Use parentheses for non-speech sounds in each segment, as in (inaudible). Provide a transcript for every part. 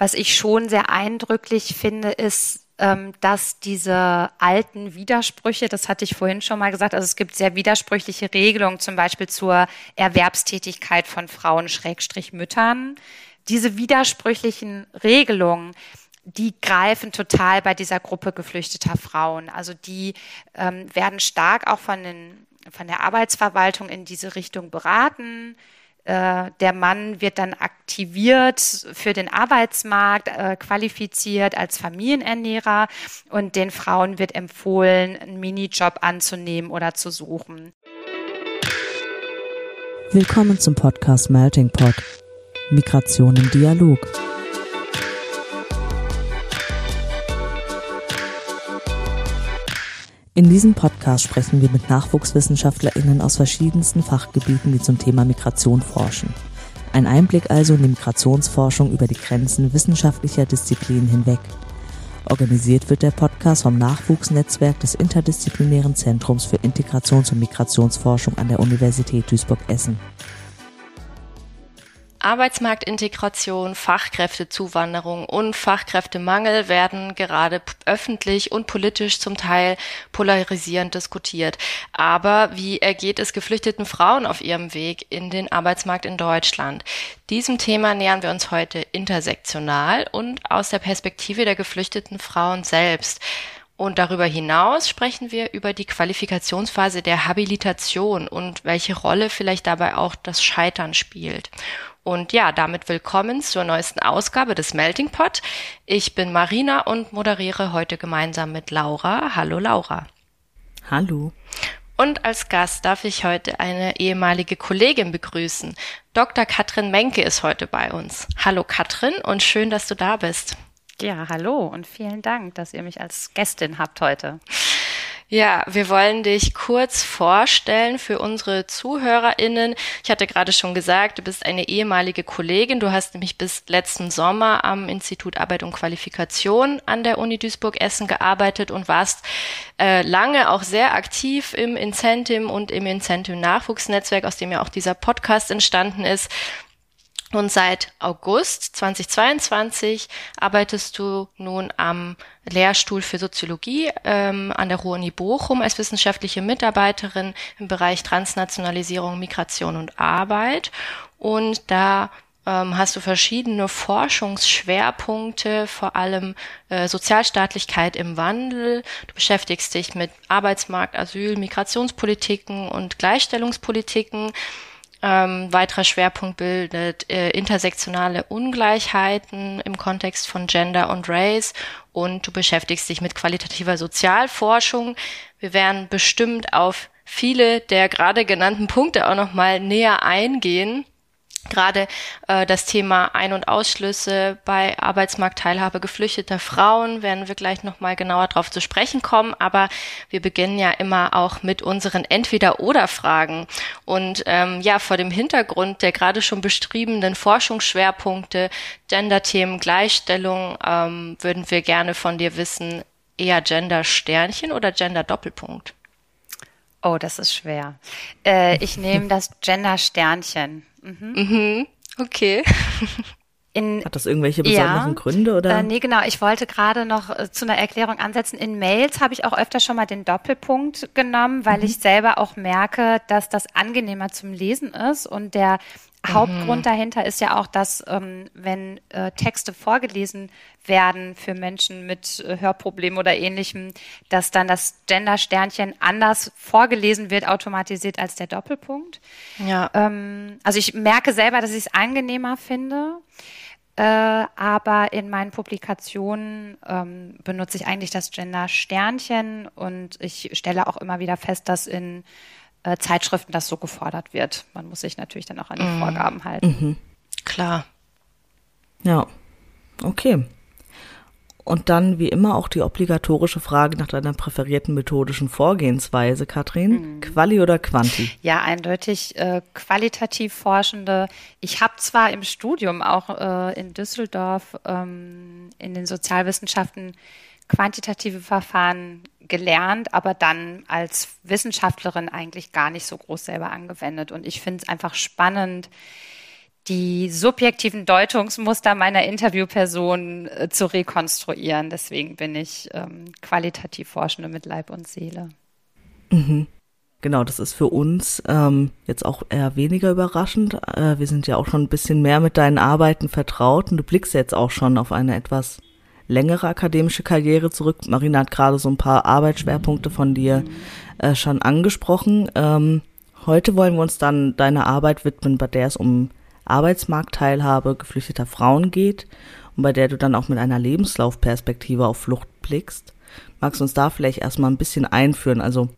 was ich schon sehr eindrücklich finde, ist, ähm, dass diese alten Widersprüche, das hatte ich vorhin schon mal gesagt, also es gibt sehr widersprüchliche Regelungen, zum Beispiel zur Erwerbstätigkeit von Frauen Schrägstrich Müttern. Diese widersprüchlichen Regelungen, die greifen total bei dieser Gruppe geflüchteter Frauen. Also die ähm, werden stark auch von, den, von der Arbeitsverwaltung in diese Richtung beraten. Äh, der Mann wird dann aktiviert für den Arbeitsmarkt, äh, qualifiziert als Familienernährer und den Frauen wird empfohlen, einen Minijob anzunehmen oder zu suchen. Willkommen zum Podcast Melting Pot. Migration im Dialog. In diesem Podcast sprechen wir mit NachwuchswissenschaftlerInnen aus verschiedensten Fachgebieten, die zum Thema Migration forschen. Ein Einblick also in die Migrationsforschung über die Grenzen wissenschaftlicher Disziplinen hinweg. Organisiert wird der Podcast vom Nachwuchsnetzwerk des Interdisziplinären Zentrums für Integrations- und Migrationsforschung an der Universität Duisburg-Essen. Arbeitsmarktintegration, Fachkräftezuwanderung und Fachkräftemangel werden gerade öffentlich und politisch zum Teil polarisierend diskutiert. Aber wie ergeht es geflüchteten Frauen auf ihrem Weg in den Arbeitsmarkt in Deutschland? Diesem Thema nähern wir uns heute intersektional und aus der Perspektive der geflüchteten Frauen selbst. Und darüber hinaus sprechen wir über die Qualifikationsphase der Habilitation und welche Rolle vielleicht dabei auch das Scheitern spielt. Und ja, damit willkommen zur neuesten Ausgabe des Melting Pot. Ich bin Marina und moderiere heute gemeinsam mit Laura. Hallo Laura. Hallo. Und als Gast darf ich heute eine ehemalige Kollegin begrüßen. Dr. Katrin Menke ist heute bei uns. Hallo Katrin und schön, dass du da bist. Ja, hallo und vielen Dank, dass ihr mich als Gästin habt heute. Ja, wir wollen dich kurz vorstellen für unsere ZuhörerInnen. Ich hatte gerade schon gesagt, du bist eine ehemalige Kollegin. Du hast nämlich bis letzten Sommer am Institut Arbeit und Qualifikation an der Uni Duisburg-Essen gearbeitet und warst äh, lange auch sehr aktiv im Incentive und im Incentive Nachwuchsnetzwerk, aus dem ja auch dieser Podcast entstanden ist. Und seit August 2022 arbeitest du nun am Lehrstuhl für Soziologie ähm, an der Ruhr-Uni Bochum als wissenschaftliche Mitarbeiterin im Bereich Transnationalisierung, Migration und Arbeit. Und da ähm, hast du verschiedene Forschungsschwerpunkte, vor allem äh, Sozialstaatlichkeit im Wandel. Du beschäftigst dich mit Arbeitsmarkt, Asyl, Migrationspolitiken und Gleichstellungspolitiken. Ähm, weiterer Schwerpunkt bildet äh, intersektionale Ungleichheiten im Kontext von Gender und Race und du beschäftigst dich mit qualitativer Sozialforschung. Wir werden bestimmt auf viele der gerade genannten Punkte auch noch mal näher eingehen. Gerade äh, das Thema Ein- und Ausschlüsse bei Arbeitsmarktteilhabe geflüchteter Frauen werden wir gleich nochmal genauer drauf zu sprechen kommen. Aber wir beginnen ja immer auch mit unseren Entweder-Oder-Fragen. Und ähm, ja, vor dem Hintergrund der gerade schon beschriebenen Forschungsschwerpunkte, Gender-Themen, Gleichstellung, ähm, würden wir gerne von dir wissen, eher Gender-Sternchen oder Gender-Doppelpunkt? Oh, das ist schwer. Äh, ich nehme das Gender-Sternchen. Mhm. Mhm. Okay. (laughs) In, Hat das irgendwelche besonderen ja, Gründe oder? Äh, nee, genau. Ich wollte gerade noch äh, zu einer Erklärung ansetzen. In Mails habe ich auch öfter schon mal den Doppelpunkt genommen, weil mhm. ich selber auch merke, dass das angenehmer zum Lesen ist und der Hauptgrund mhm. dahinter ist ja auch, dass ähm, wenn äh, Texte vorgelesen werden für Menschen mit äh, Hörproblemen oder ähnlichem, dass dann das Gender-Sternchen anders vorgelesen wird, automatisiert als der Doppelpunkt. Ja. Ähm, also ich merke selber, dass ich es angenehmer finde. Äh, aber in meinen Publikationen ähm, benutze ich eigentlich das Gender-Sternchen und ich stelle auch immer wieder fest, dass in äh, Zeitschriften das so gefordert wird. Man muss sich natürlich dann auch an die mhm. Vorgaben halten. Mhm. Klar. Ja, okay. Und dann wie immer auch die obligatorische Frage nach deiner präferierten methodischen Vorgehensweise, Katrin. Mhm. Quali oder Quanti? Ja, eindeutig äh, qualitativ Forschende. Ich habe zwar im Studium auch äh, in Düsseldorf ähm, in den Sozialwissenschaften quantitative Verfahren gelernt, aber dann als Wissenschaftlerin eigentlich gar nicht so groß selber angewendet. Und ich finde es einfach spannend, die subjektiven Deutungsmuster meiner Interviewperson äh, zu rekonstruieren. Deswegen bin ich ähm, qualitativ Forschende mit Leib und Seele. Mhm. Genau, das ist für uns ähm, jetzt auch eher weniger überraschend. Äh, wir sind ja auch schon ein bisschen mehr mit deinen Arbeiten vertraut und du blickst jetzt auch schon auf eine etwas längere akademische Karriere zurück. Marina hat gerade so ein paar Arbeitsschwerpunkte von dir äh, schon angesprochen. Ähm, heute wollen wir uns dann deiner Arbeit widmen, bei der es um Arbeitsmarktteilhabe geflüchteter Frauen geht und bei der du dann auch mit einer Lebenslaufperspektive auf Flucht blickst. Magst du uns da vielleicht erstmal ein bisschen einführen? Also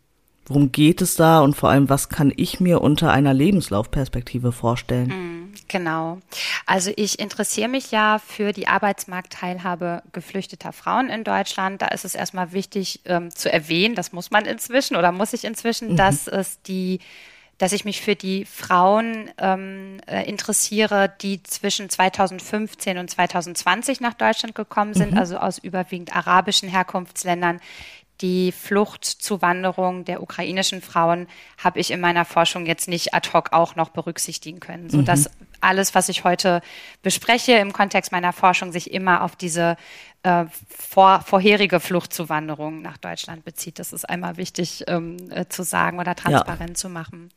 Worum geht es da und vor allem, was kann ich mir unter einer Lebenslaufperspektive vorstellen? Mm, genau. Also ich interessiere mich ja für die Arbeitsmarktteilhabe geflüchteter Frauen in Deutschland. Da ist es erstmal wichtig ähm, zu erwähnen, das muss man inzwischen oder muss ich inzwischen, mhm. dass es die dass ich mich für die Frauen ähm, äh, interessiere, die zwischen 2015 und 2020 nach Deutschland gekommen sind, mhm. also aus überwiegend arabischen Herkunftsländern, die Fluchtzuwanderung der ukrainischen Frauen habe ich in meiner Forschung jetzt nicht ad hoc auch noch berücksichtigen können, so dass mhm. alles, was ich heute bespreche im Kontext meiner Forschung, sich immer auf diese äh, vor, vorherige Fluchtzuwanderung nach Deutschland bezieht. Das ist einmal wichtig ähm, äh, zu sagen oder transparent ja. zu machen.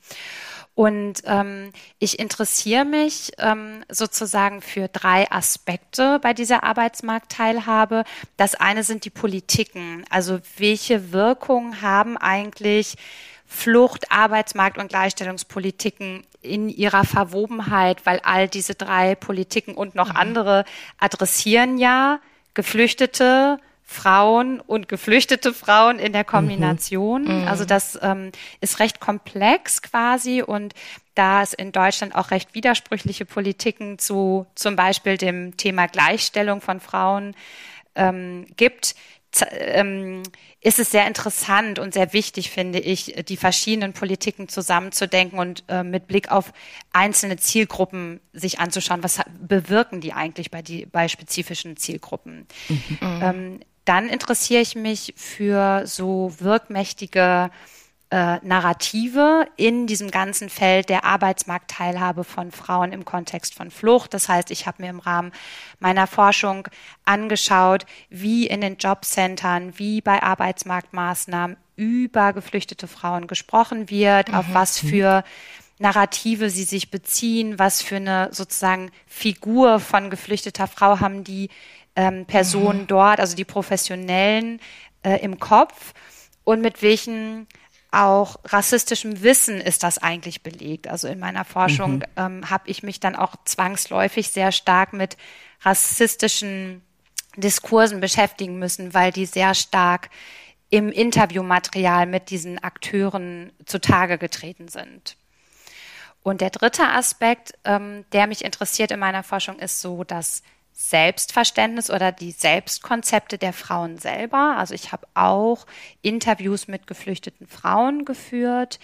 Und ähm, ich interessiere mich ähm, sozusagen für drei Aspekte bei dieser Arbeitsmarktteilhabe. Das eine sind die Politiken. Also welche Wirkung haben eigentlich Flucht, Arbeitsmarkt und Gleichstellungspolitiken in ihrer Verwobenheit, weil all diese drei Politiken und noch mhm. andere adressieren ja Geflüchtete, Frauen und geflüchtete Frauen in der Kombination. Mhm. Also das ähm, ist recht komplex quasi und da es in Deutschland auch recht widersprüchliche Politiken zu zum Beispiel dem Thema Gleichstellung von Frauen ähm, gibt, ähm, ist es sehr interessant und sehr wichtig, finde ich, die verschiedenen Politiken zusammenzudenken und äh, mit Blick auf einzelne Zielgruppen sich anzuschauen, was bewirken die eigentlich bei, die, bei spezifischen Zielgruppen. Mhm. Ähm, dann interessiere ich mich für so wirkmächtige äh, Narrative in diesem ganzen Feld der Arbeitsmarktteilhabe von Frauen im Kontext von Flucht. Das heißt, ich habe mir im Rahmen meiner Forschung angeschaut, wie in den Jobcentern, wie bei Arbeitsmarktmaßnahmen über geflüchtete Frauen gesprochen wird, mhm. auf was für Narrative sie sich beziehen, was für eine sozusagen Figur von geflüchteter Frau haben die ähm, Personen mhm. dort, also die Professionellen äh, im Kopf und mit welchen auch rassistischem Wissen ist das eigentlich belegt. Also in meiner Forschung mhm. ähm, habe ich mich dann auch zwangsläufig sehr stark mit rassistischen Diskursen beschäftigen müssen, weil die sehr stark im Interviewmaterial mit diesen Akteuren zutage getreten sind. Und der dritte Aspekt, ähm, der mich interessiert in meiner Forschung, ist so, dass Selbstverständnis oder die Selbstkonzepte der Frauen selber. Also ich habe auch Interviews mit geflüchteten Frauen geführt,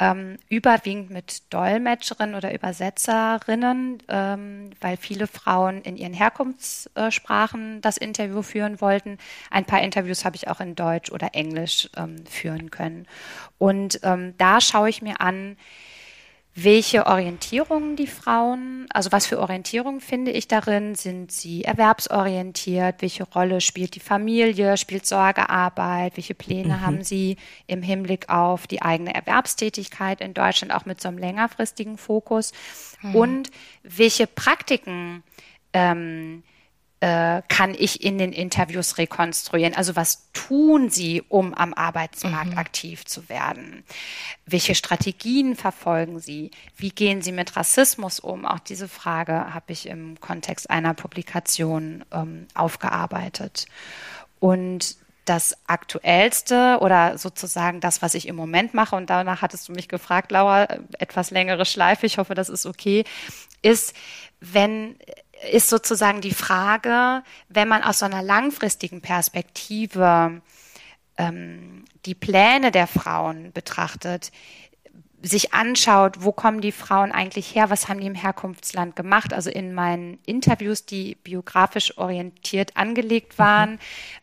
ähm, überwiegend mit Dolmetscherinnen oder Übersetzerinnen, ähm, weil viele Frauen in ihren Herkunftssprachen das Interview führen wollten. Ein paar Interviews habe ich auch in Deutsch oder Englisch ähm, führen können. Und ähm, da schaue ich mir an, welche Orientierungen die Frauen, also was für Orientierungen finde ich darin? Sind sie erwerbsorientiert? Welche Rolle spielt die Familie? Spielt Sorgearbeit? Welche Pläne mhm. haben sie im Hinblick auf die eigene Erwerbstätigkeit in Deutschland, auch mit so einem längerfristigen Fokus? Mhm. Und welche Praktiken ähm, äh, kann ich in den Interviews rekonstruieren? Also was tun Sie, um am Arbeitsmarkt mhm. aktiv zu werden? Welche Strategien verfolgen Sie? Wie gehen Sie mit Rassismus um? Auch diese Frage habe ich im Kontext einer Publikation ähm, aufgearbeitet. Und das Aktuellste oder sozusagen das, was ich im Moment mache, und danach hattest du mich gefragt, Laura, etwas längere Schleife, ich hoffe, das ist okay, ist, wenn ist sozusagen die Frage, wenn man aus so einer langfristigen Perspektive ähm, die Pläne der Frauen betrachtet, sich anschaut, wo kommen die Frauen eigentlich her, was haben die im Herkunftsland gemacht. Also in meinen Interviews, die biografisch orientiert angelegt mhm. waren, mhm.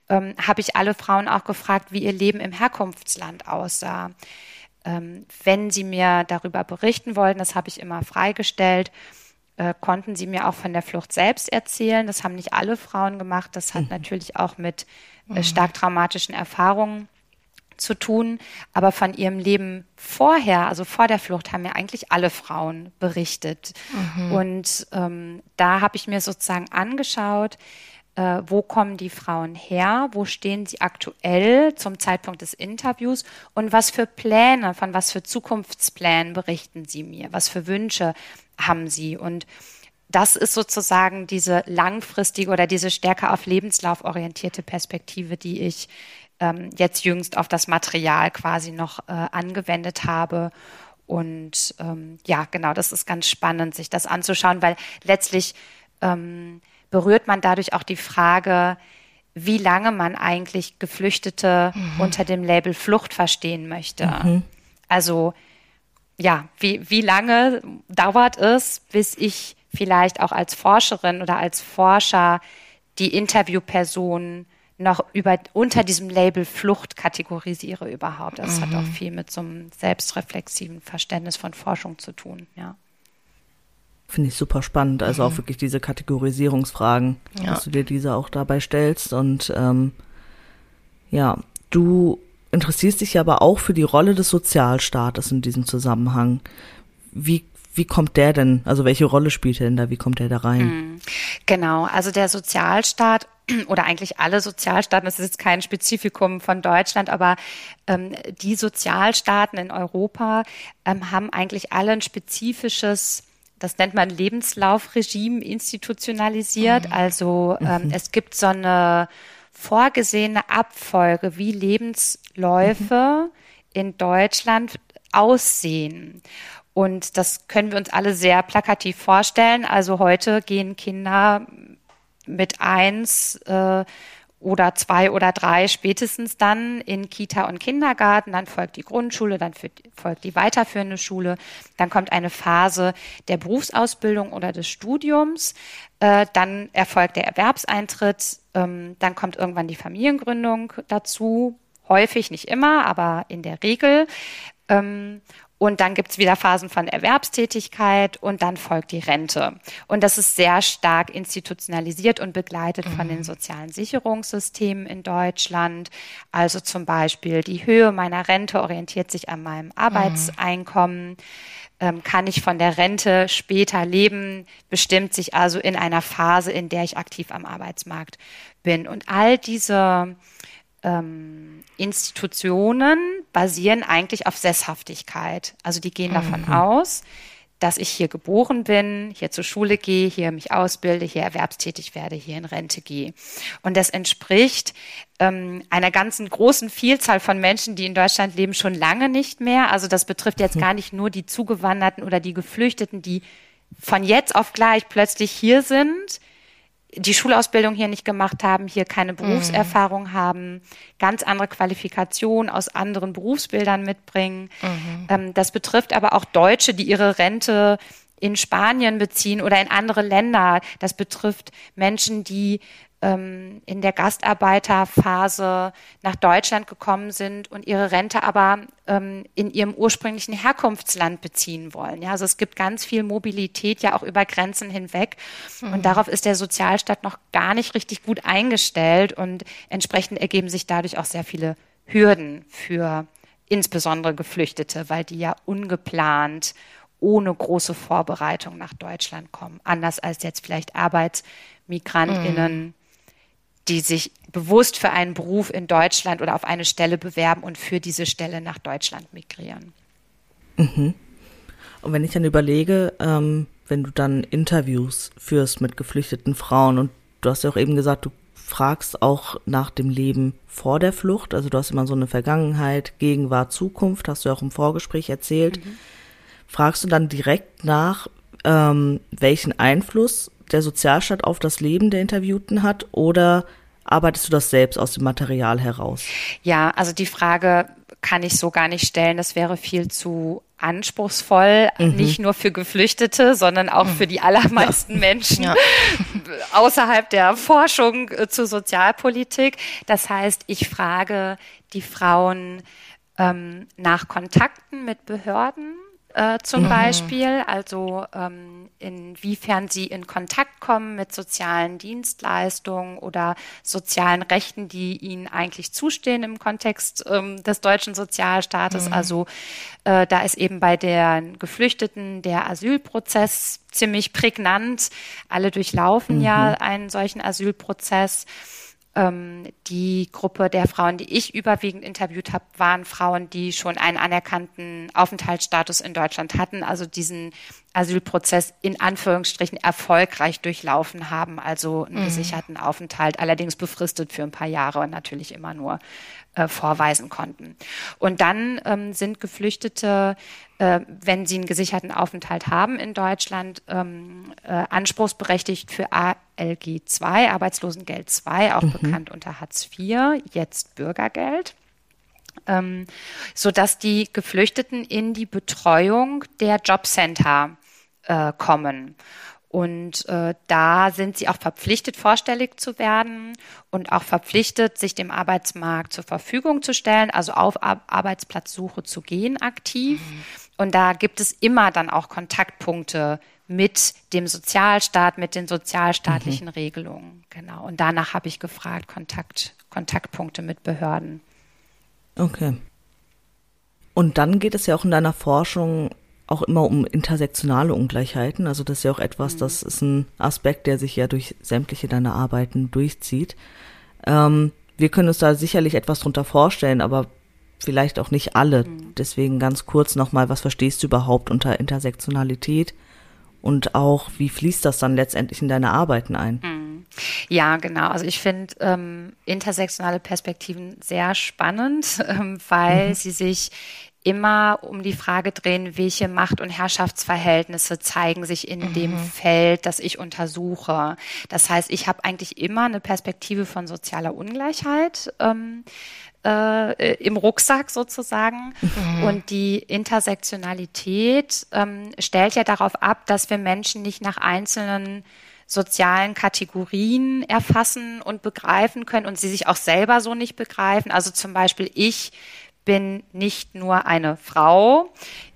ähm, habe ich alle Frauen auch gefragt, wie ihr Leben im Herkunftsland aussah. Ähm, wenn sie mir darüber berichten wollten, das habe ich immer freigestellt, äh, konnten sie mir auch von der Flucht selbst erzählen. Das haben nicht alle Frauen gemacht. Das hat mhm. natürlich auch mit äh, stark traumatischen Erfahrungen zu tun. Aber von ihrem Leben vorher, also vor der Flucht, haben mir eigentlich alle Frauen berichtet. Mhm. Und ähm, da habe ich mir sozusagen angeschaut, äh, wo kommen die Frauen her, wo stehen sie aktuell zum Zeitpunkt des Interviews und was für Pläne, von was für Zukunftsplänen berichten sie mir, was für Wünsche haben sie. Und das ist sozusagen diese langfristige oder diese stärker auf Lebenslauf orientierte Perspektive, die ich ähm, jetzt jüngst auf das Material quasi noch äh, angewendet habe. Und ähm, ja, genau, das ist ganz spannend, sich das anzuschauen, weil letztlich ähm, berührt man dadurch auch die Frage, wie lange man eigentlich Geflüchtete mhm. unter dem Label Flucht verstehen möchte. Mhm. Also ja, wie, wie lange dauert es, bis ich vielleicht auch als Forscherin oder als Forscher die Interviewperson noch über, unter diesem Label Flucht kategorisiere überhaupt. Das mhm. hat auch viel mit so einem selbstreflexiven Verständnis von Forschung zu tun, ja. Finde ich super spannend. Also mhm. auch wirklich diese Kategorisierungsfragen, ja. dass du dir diese auch dabei stellst. Und ähm, ja, du interessierst dich aber auch für die Rolle des Sozialstaates in diesem Zusammenhang. Wie wie kommt der denn, also welche Rolle spielt er denn da, wie kommt der da rein? Mhm. Genau, also der Sozialstaat (clears throat) oder eigentlich alle Sozialstaaten, das ist jetzt kein Spezifikum von Deutschland, aber ähm, die Sozialstaaten in Europa ähm, haben eigentlich alle ein spezifisches das nennt man Lebenslaufregime institutionalisiert. Mhm. Also ähm, mhm. es gibt so eine vorgesehene Abfolge, wie Lebensläufe mhm. in Deutschland aussehen. Und das können wir uns alle sehr plakativ vorstellen. Also heute gehen Kinder mit eins äh, oder zwei oder drei spätestens dann in Kita und Kindergarten, dann folgt die Grundschule, dann folgt die weiterführende Schule, dann kommt eine Phase der Berufsausbildung oder des Studiums, äh, dann erfolgt der Erwerbseintritt, ähm, dann kommt irgendwann die Familiengründung dazu, häufig, nicht immer, aber in der Regel. Ähm, und dann gibt's wieder Phasen von Erwerbstätigkeit und dann folgt die Rente. Und das ist sehr stark institutionalisiert und begleitet mhm. von den mhm. sozialen Sicherungssystemen in Deutschland. Also zum Beispiel die Höhe meiner Rente orientiert sich an meinem Arbeitseinkommen. Mhm. Ähm, kann ich von der Rente später leben, bestimmt sich also in einer Phase, in der ich aktiv am Arbeitsmarkt bin. Und all diese ähm, Institutionen basieren eigentlich auf Sesshaftigkeit. Also die gehen davon mhm. aus, dass ich hier geboren bin, hier zur Schule gehe, hier mich ausbilde, hier erwerbstätig werde, hier in Rente gehe. Und das entspricht ähm, einer ganzen großen Vielzahl von Menschen, die in Deutschland leben, schon lange nicht mehr. Also das betrifft jetzt mhm. gar nicht nur die Zugewanderten oder die Geflüchteten, die von jetzt auf gleich plötzlich hier sind, die Schulausbildung hier nicht gemacht haben, hier keine mhm. Berufserfahrung mhm. haben, ganz andere Qualifikationen aus anderen Berufsbildern mitbringen. Mhm. Ähm, das betrifft aber auch Deutsche, die ihre Rente in Spanien beziehen oder in andere Länder. Das betrifft Menschen, die ähm, in der Gastarbeiterphase nach Deutschland gekommen sind und ihre Rente aber ähm, in ihrem ursprünglichen Herkunftsland beziehen wollen. Ja, also es gibt ganz viel Mobilität ja auch über Grenzen hinweg mhm. und darauf ist der Sozialstaat noch gar nicht richtig gut eingestellt und entsprechend ergeben sich dadurch auch sehr viele Hürden für insbesondere Geflüchtete, weil die ja ungeplant ohne große Vorbereitung nach Deutschland kommen. Anders als jetzt vielleicht ArbeitsmigrantInnen, mhm die sich bewusst für einen Beruf in Deutschland oder auf eine Stelle bewerben und für diese Stelle nach Deutschland migrieren. Mhm. Und wenn ich dann überlege, ähm, wenn du dann Interviews führst mit geflüchteten Frauen und du hast ja auch eben gesagt, du fragst auch nach dem Leben vor der Flucht, also du hast immer so eine Vergangenheit, Gegenwart, Zukunft, hast du ja auch im Vorgespräch erzählt. Mhm. Fragst du dann direkt nach, ähm, welchen Einfluss der Sozialstaat auf das Leben der Interviewten hat oder arbeitest du das selbst aus dem Material heraus? Ja, also die Frage kann ich so gar nicht stellen. Das wäre viel zu anspruchsvoll, mhm. nicht nur für Geflüchtete, sondern auch für die allermeisten ja. Menschen ja. (laughs) außerhalb der Forschung äh, zur Sozialpolitik. Das heißt, ich frage die Frauen ähm, nach Kontakten mit Behörden äh, zum mhm. Beispiel, also ähm, inwiefern sie in Kontakt kommen mit sozialen Dienstleistungen oder sozialen Rechten, die ihnen eigentlich zustehen im Kontext ähm, des deutschen Sozialstaates. Mhm. Also äh, da ist eben bei den Geflüchteten der Asylprozess ziemlich prägnant. Alle durchlaufen mhm. ja einen solchen Asylprozess. Ähm, die Gruppe der Frauen, die ich überwiegend interviewt habe, waren Frauen, die schon einen anerkannten Aufenthaltsstatus in Deutschland hatten, also diesen Asylprozess in Anführungsstrichen erfolgreich durchlaufen haben, also einen mhm. gesicherten Aufenthalt, allerdings befristet für ein paar Jahre und natürlich immer nur äh, vorweisen konnten. Und dann ähm, sind Geflüchtete, äh, wenn sie einen gesicherten Aufenthalt haben in Deutschland, ähm, äh, anspruchsberechtigt für ALG 2, Arbeitslosengeld 2, auch mhm. bekannt unter Hartz IV, jetzt Bürgergeld. Ähm, so dass die Geflüchteten in die Betreuung der Jobcenter äh, kommen. Und äh, da sind sie auch verpflichtet, vorstellig zu werden und auch verpflichtet, sich dem Arbeitsmarkt zur Verfügung zu stellen, also auf Ar Arbeitsplatzsuche zu gehen aktiv. Mhm. Und da gibt es immer dann auch Kontaktpunkte mit dem Sozialstaat, mit den sozialstaatlichen mhm. Regelungen. Genau. Und danach habe ich gefragt, Kontakt, Kontaktpunkte mit Behörden. Okay. Und dann geht es ja auch in deiner Forschung auch immer um intersektionale Ungleichheiten. Also das ist ja auch etwas, mhm. das ist ein Aspekt, der sich ja durch sämtliche deiner Arbeiten durchzieht. Ähm, wir können uns da sicherlich etwas drunter vorstellen, aber vielleicht auch nicht alle. Mhm. Deswegen ganz kurz nochmal, was verstehst du überhaupt unter Intersektionalität? Und auch, wie fließt das dann letztendlich in deine Arbeiten ein? Mhm. Ja, genau. Also ich finde ähm, intersektionale Perspektiven sehr spannend, (laughs) ähm, weil mhm. sie sich immer um die Frage drehen, welche Macht- und Herrschaftsverhältnisse zeigen sich in mhm. dem Feld, das ich untersuche. Das heißt, ich habe eigentlich immer eine Perspektive von sozialer Ungleichheit. Ähm, äh, im Rucksack sozusagen. Mhm. Und die Intersektionalität ähm, stellt ja darauf ab, dass wir Menschen nicht nach einzelnen sozialen Kategorien erfassen und begreifen können und sie sich auch selber so nicht begreifen. Also zum Beispiel ich bin nicht nur eine Frau,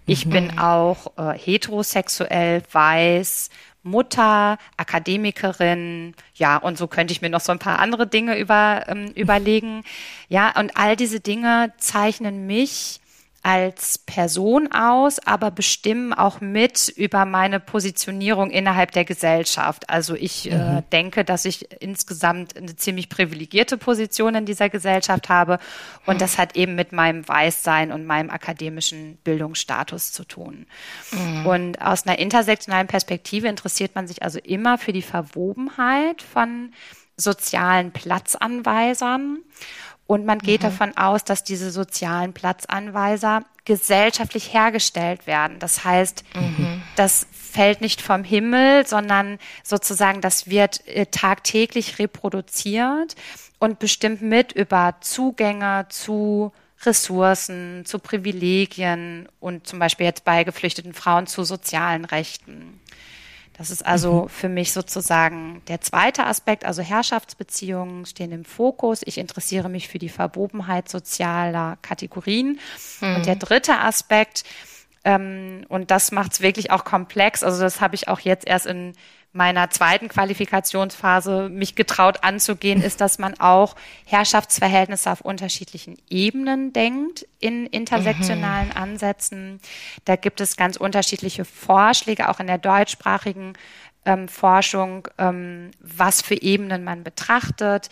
ich mhm. bin auch äh, heterosexuell, weiß, Mutter, Akademikerin, ja, und so könnte ich mir noch so ein paar andere Dinge über, ähm, überlegen. Ja, und all diese Dinge zeichnen mich als Person aus, aber bestimmen auch mit über meine Positionierung innerhalb der Gesellschaft. Also ich äh, mhm. äh, denke, dass ich insgesamt eine ziemlich privilegierte Position in dieser Gesellschaft habe und das hat eben mit meinem Weißsein und meinem akademischen Bildungsstatus zu tun. Mhm. Und aus einer intersektionalen Perspektive interessiert man sich also immer für die Verwobenheit von sozialen Platzanweisern und man geht mhm. davon aus, dass diese sozialen Platzanweiser gesellschaftlich hergestellt werden. Das heißt, mhm. das fällt nicht vom Himmel, sondern sozusagen, das wird äh, tagtäglich reproduziert und bestimmt mit über Zugänge zu Ressourcen, zu Privilegien und zum Beispiel jetzt bei geflüchteten Frauen zu sozialen Rechten. Das ist also mhm. für mich sozusagen der zweite Aspekt, also Herrschaftsbeziehungen stehen im Fokus. Ich interessiere mich für die Verwobenheit sozialer Kategorien. Mhm. Und der dritte Aspekt, ähm, und das macht es wirklich auch komplex, also das habe ich auch jetzt erst in meiner zweiten Qualifikationsphase mich getraut anzugehen, ist, dass man auch Herrschaftsverhältnisse auf unterschiedlichen Ebenen denkt in intersektionalen mhm. Ansätzen. Da gibt es ganz unterschiedliche Vorschläge, auch in der deutschsprachigen ähm, Forschung, ähm, was für Ebenen man betrachtet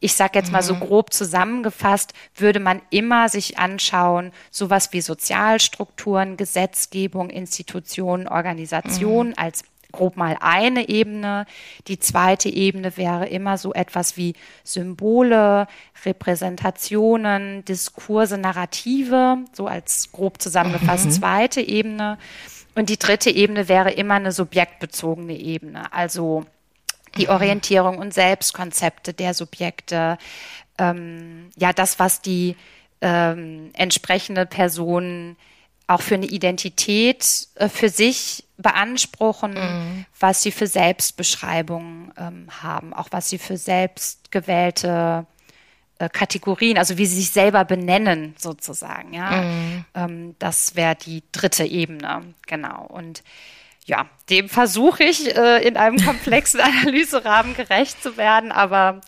ich sage jetzt mal so mhm. grob zusammengefasst, würde man immer sich anschauen, sowas wie Sozialstrukturen, Gesetzgebung, Institutionen, Organisationen mhm. als grob mal eine Ebene. Die zweite Ebene wäre immer so etwas wie Symbole, Repräsentationen, Diskurse, Narrative, so als grob zusammengefasst mhm. zweite Ebene. Und die dritte Ebene wäre immer eine subjektbezogene Ebene, also die mhm. Orientierung und Selbstkonzepte der Subjekte, ähm, ja, das, was die ähm, entsprechende Person auch für eine Identität äh, für sich beanspruchen, mhm. was sie für Selbstbeschreibungen ähm, haben, auch was sie für selbstgewählte äh, Kategorien, also wie sie sich selber benennen sozusagen. Ja, mhm. ähm, das wäre die dritte Ebene, genau. Und ja, dem versuche ich äh, in einem komplexen (laughs) Analyserahmen gerecht zu werden, aber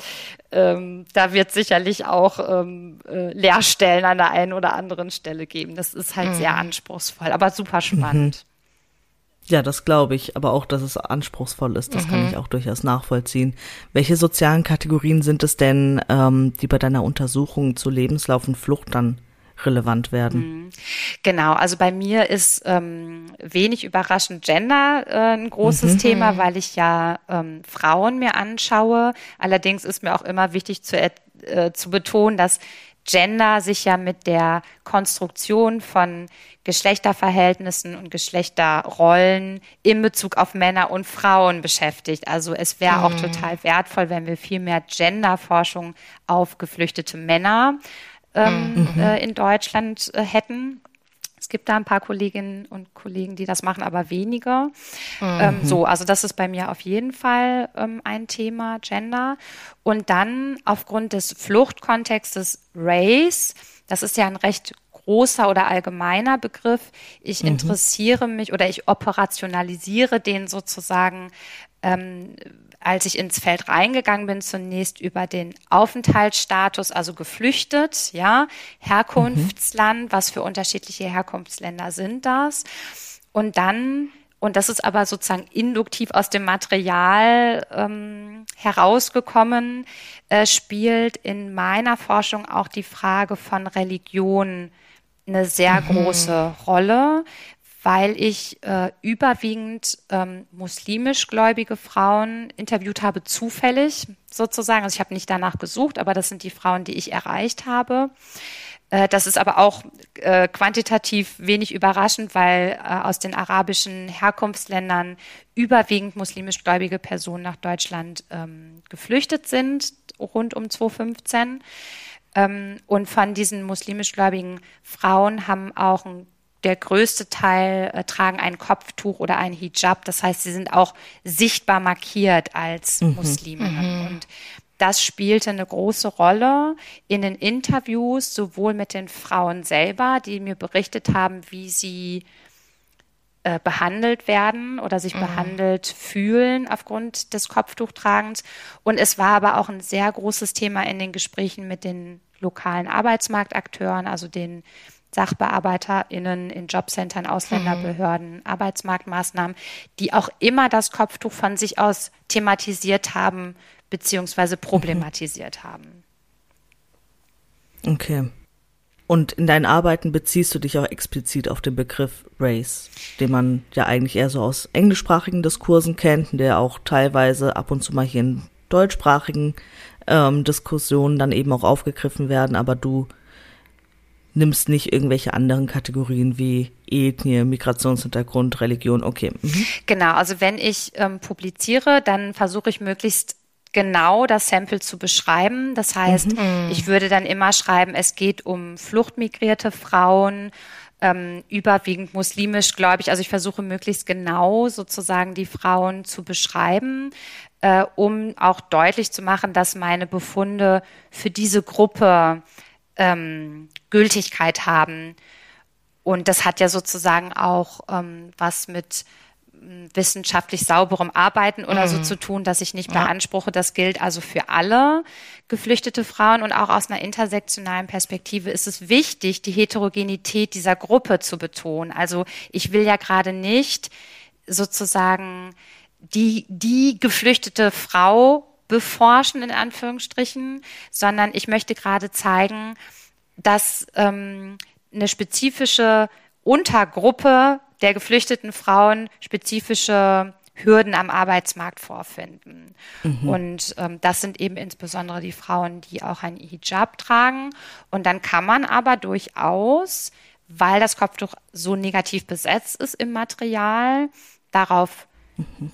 ähm, da wird sicherlich auch ähm, äh, Leerstellen an der einen oder anderen Stelle geben. Das ist halt mhm. sehr anspruchsvoll, aber super spannend. Mhm. Ja, das glaube ich, aber auch, dass es anspruchsvoll ist, das mhm. kann ich auch durchaus nachvollziehen. Welche sozialen Kategorien sind es denn, ähm, die bei deiner Untersuchung zu Lebenslauf und Flucht dann relevant werden. Mhm. Genau, also bei mir ist ähm, wenig überraschend Gender äh, ein großes mhm. Thema, weil ich ja ähm, Frauen mir anschaue. Allerdings ist mir auch immer wichtig zu, äh, zu betonen, dass Gender sich ja mit der Konstruktion von Geschlechterverhältnissen und Geschlechterrollen in Bezug auf Männer und Frauen beschäftigt. Also es wäre mhm. auch total wertvoll, wenn wir viel mehr Genderforschung auf geflüchtete Männer ähm, mhm. äh, in Deutschland äh, hätten. Es gibt da ein paar Kolleginnen und Kollegen, die das machen, aber weniger. Mhm. Ähm, so, also das ist bei mir auf jeden Fall ähm, ein Thema, Gender. Und dann aufgrund des Fluchtkontextes Race, das ist ja ein recht großer oder allgemeiner Begriff. Ich mhm. interessiere mich oder ich operationalisiere den sozusagen ähm, als ich ins Feld reingegangen bin, zunächst über den Aufenthaltsstatus, also geflüchtet, ja, Herkunftsland, mhm. was für unterschiedliche Herkunftsländer sind das? Und dann, und das ist aber sozusagen induktiv aus dem Material ähm, herausgekommen, äh, spielt in meiner Forschung auch die Frage von Religion eine sehr mhm. große Rolle, weil ich äh, überwiegend ähm, muslimisch gläubige Frauen interviewt habe, zufällig sozusagen. Also ich habe nicht danach gesucht, aber das sind die Frauen, die ich erreicht habe. Äh, das ist aber auch äh, quantitativ wenig überraschend, weil äh, aus den arabischen Herkunftsländern überwiegend muslimisch gläubige Personen nach Deutschland ähm, geflüchtet sind, rund um 2015. Ähm, und von diesen muslimisch gläubigen Frauen haben auch ein der größte Teil äh, tragen ein Kopftuch oder ein Hijab. Das heißt, sie sind auch sichtbar markiert als mhm. Muslime. Mhm. Und das spielte eine große Rolle in den Interviews, sowohl mit den Frauen selber, die mir berichtet haben, wie sie äh, behandelt werden oder sich mhm. behandelt fühlen aufgrund des Kopftuchtragens. Und es war aber auch ein sehr großes Thema in den Gesprächen mit den lokalen Arbeitsmarktakteuren, also den SachbearbeiterInnen in Jobcentern, Ausländerbehörden, mhm. Arbeitsmarktmaßnahmen, die auch immer das Kopftuch von sich aus thematisiert haben beziehungsweise problematisiert mhm. haben. Okay. Und in deinen Arbeiten beziehst du dich auch explizit auf den Begriff Race, den man ja eigentlich eher so aus englischsprachigen Diskursen kennt, der auch teilweise ab und zu mal hier in deutschsprachigen ähm, Diskussionen dann eben auch aufgegriffen werden, aber du nimmst nicht irgendwelche anderen Kategorien wie Ethnie, Migrationshintergrund, Religion, okay. Mhm. Genau, also wenn ich ähm, publiziere, dann versuche ich möglichst genau das Sample zu beschreiben. Das heißt, mhm. ich würde dann immer schreiben, es geht um fluchtmigrierte Frauen, ähm, überwiegend muslimisch gläubig. Also ich versuche möglichst genau sozusagen die Frauen zu beschreiben, äh, um auch deutlich zu machen, dass meine Befunde für diese Gruppe ähm, Gültigkeit haben. Und das hat ja sozusagen auch ähm, was mit hm, wissenschaftlich sauberem Arbeiten oder mhm. so zu tun, dass ich nicht beanspruche. Das gilt also für alle geflüchtete Frauen und auch aus einer intersektionalen Perspektive ist es wichtig, die Heterogenität dieser Gruppe zu betonen. Also ich will ja gerade nicht sozusagen die, die geflüchtete Frau beforschen, in Anführungsstrichen, sondern ich möchte gerade zeigen, dass ähm, eine spezifische Untergruppe der geflüchteten Frauen spezifische Hürden am Arbeitsmarkt vorfinden. Mhm. Und ähm, das sind eben insbesondere die Frauen, die auch ein Hijab tragen. Und dann kann man aber durchaus, weil das Kopftuch so negativ besetzt ist im Material, darauf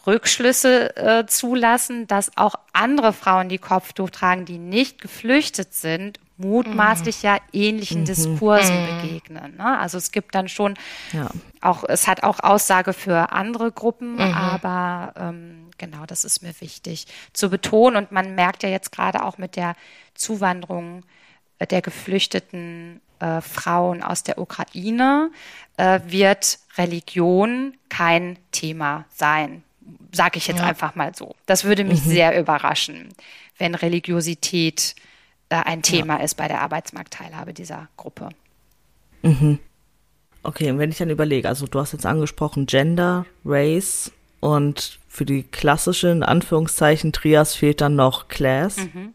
Rückschlüsse äh, zulassen, dass auch andere Frauen, die Kopftuch tragen, die nicht geflüchtet sind, mutmaßlich ja ähnlichen mhm. Diskursen mhm. begegnen. Ne? Also es gibt dann schon ja. auch, es hat auch Aussage für andere Gruppen, mhm. aber ähm, genau, das ist mir wichtig zu betonen. Und man merkt ja jetzt gerade auch mit der Zuwanderung äh, der geflüchteten äh, Frauen aus der Ukraine, äh, wird Religion kein Thema sein. Sage ich jetzt ja. einfach mal so. Das würde mich mhm. sehr überraschen, wenn Religiosität äh, ein Thema ja. ist bei der Arbeitsmarktteilhabe dieser Gruppe. Mhm. Okay, und wenn ich dann überlege, also du hast jetzt angesprochen Gender, Race und für die klassische, in Anführungszeichen, Trias fehlt dann noch Class. Mhm.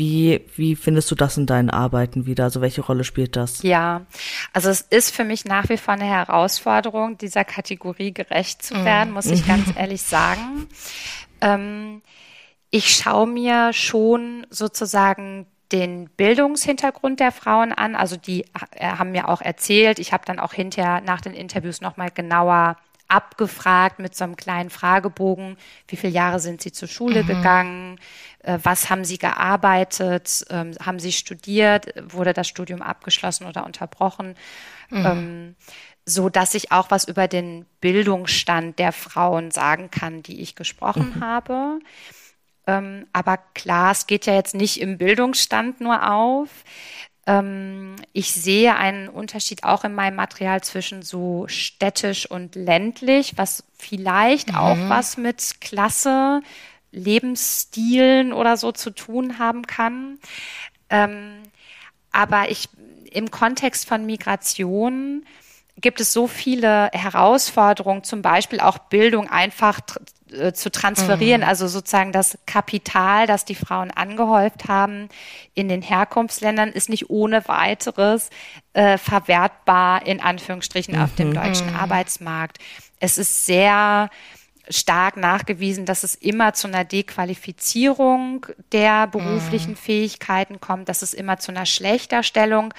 Wie, wie findest du das in deinen Arbeiten wieder? Also welche Rolle spielt das? Ja, also es ist für mich nach wie vor eine Herausforderung, dieser Kategorie gerecht zu werden, mhm. muss ich ganz (laughs) ehrlich sagen. Ähm, ich schaue mir schon sozusagen den Bildungshintergrund der Frauen an. Also die äh, haben mir auch erzählt. Ich habe dann auch hinterher nach den Interviews nochmal genauer abgefragt mit so einem kleinen Fragebogen. Wie viele Jahre sind sie zur Schule mhm. gegangen? Äh, was haben sie gearbeitet? Ähm, haben sie studiert? Wurde das Studium abgeschlossen oder unterbrochen? Mhm. Ähm, so dass ich auch was über den Bildungsstand der Frauen sagen kann, die ich gesprochen mhm. habe. Ähm, aber klar, es geht ja jetzt nicht im Bildungsstand nur auf. Ich sehe einen Unterschied auch in meinem Material zwischen so städtisch und ländlich, was vielleicht mhm. auch was mit Klasse, Lebensstilen oder so zu tun haben kann. Ähm, aber ich im Kontext von Migration gibt es so viele Herausforderungen, zum Beispiel auch Bildung einfach äh, zu transferieren, mhm. also sozusagen das Kapital, das die Frauen angehäuft haben in den Herkunftsländern, ist nicht ohne weiteres äh, verwertbar in Anführungsstrichen mhm. auf dem mhm. deutschen mhm. Arbeitsmarkt. Es ist sehr stark nachgewiesen, dass es immer zu einer Dequalifizierung der beruflichen mhm. Fähigkeiten kommt, dass es immer zu einer Schlechterstellung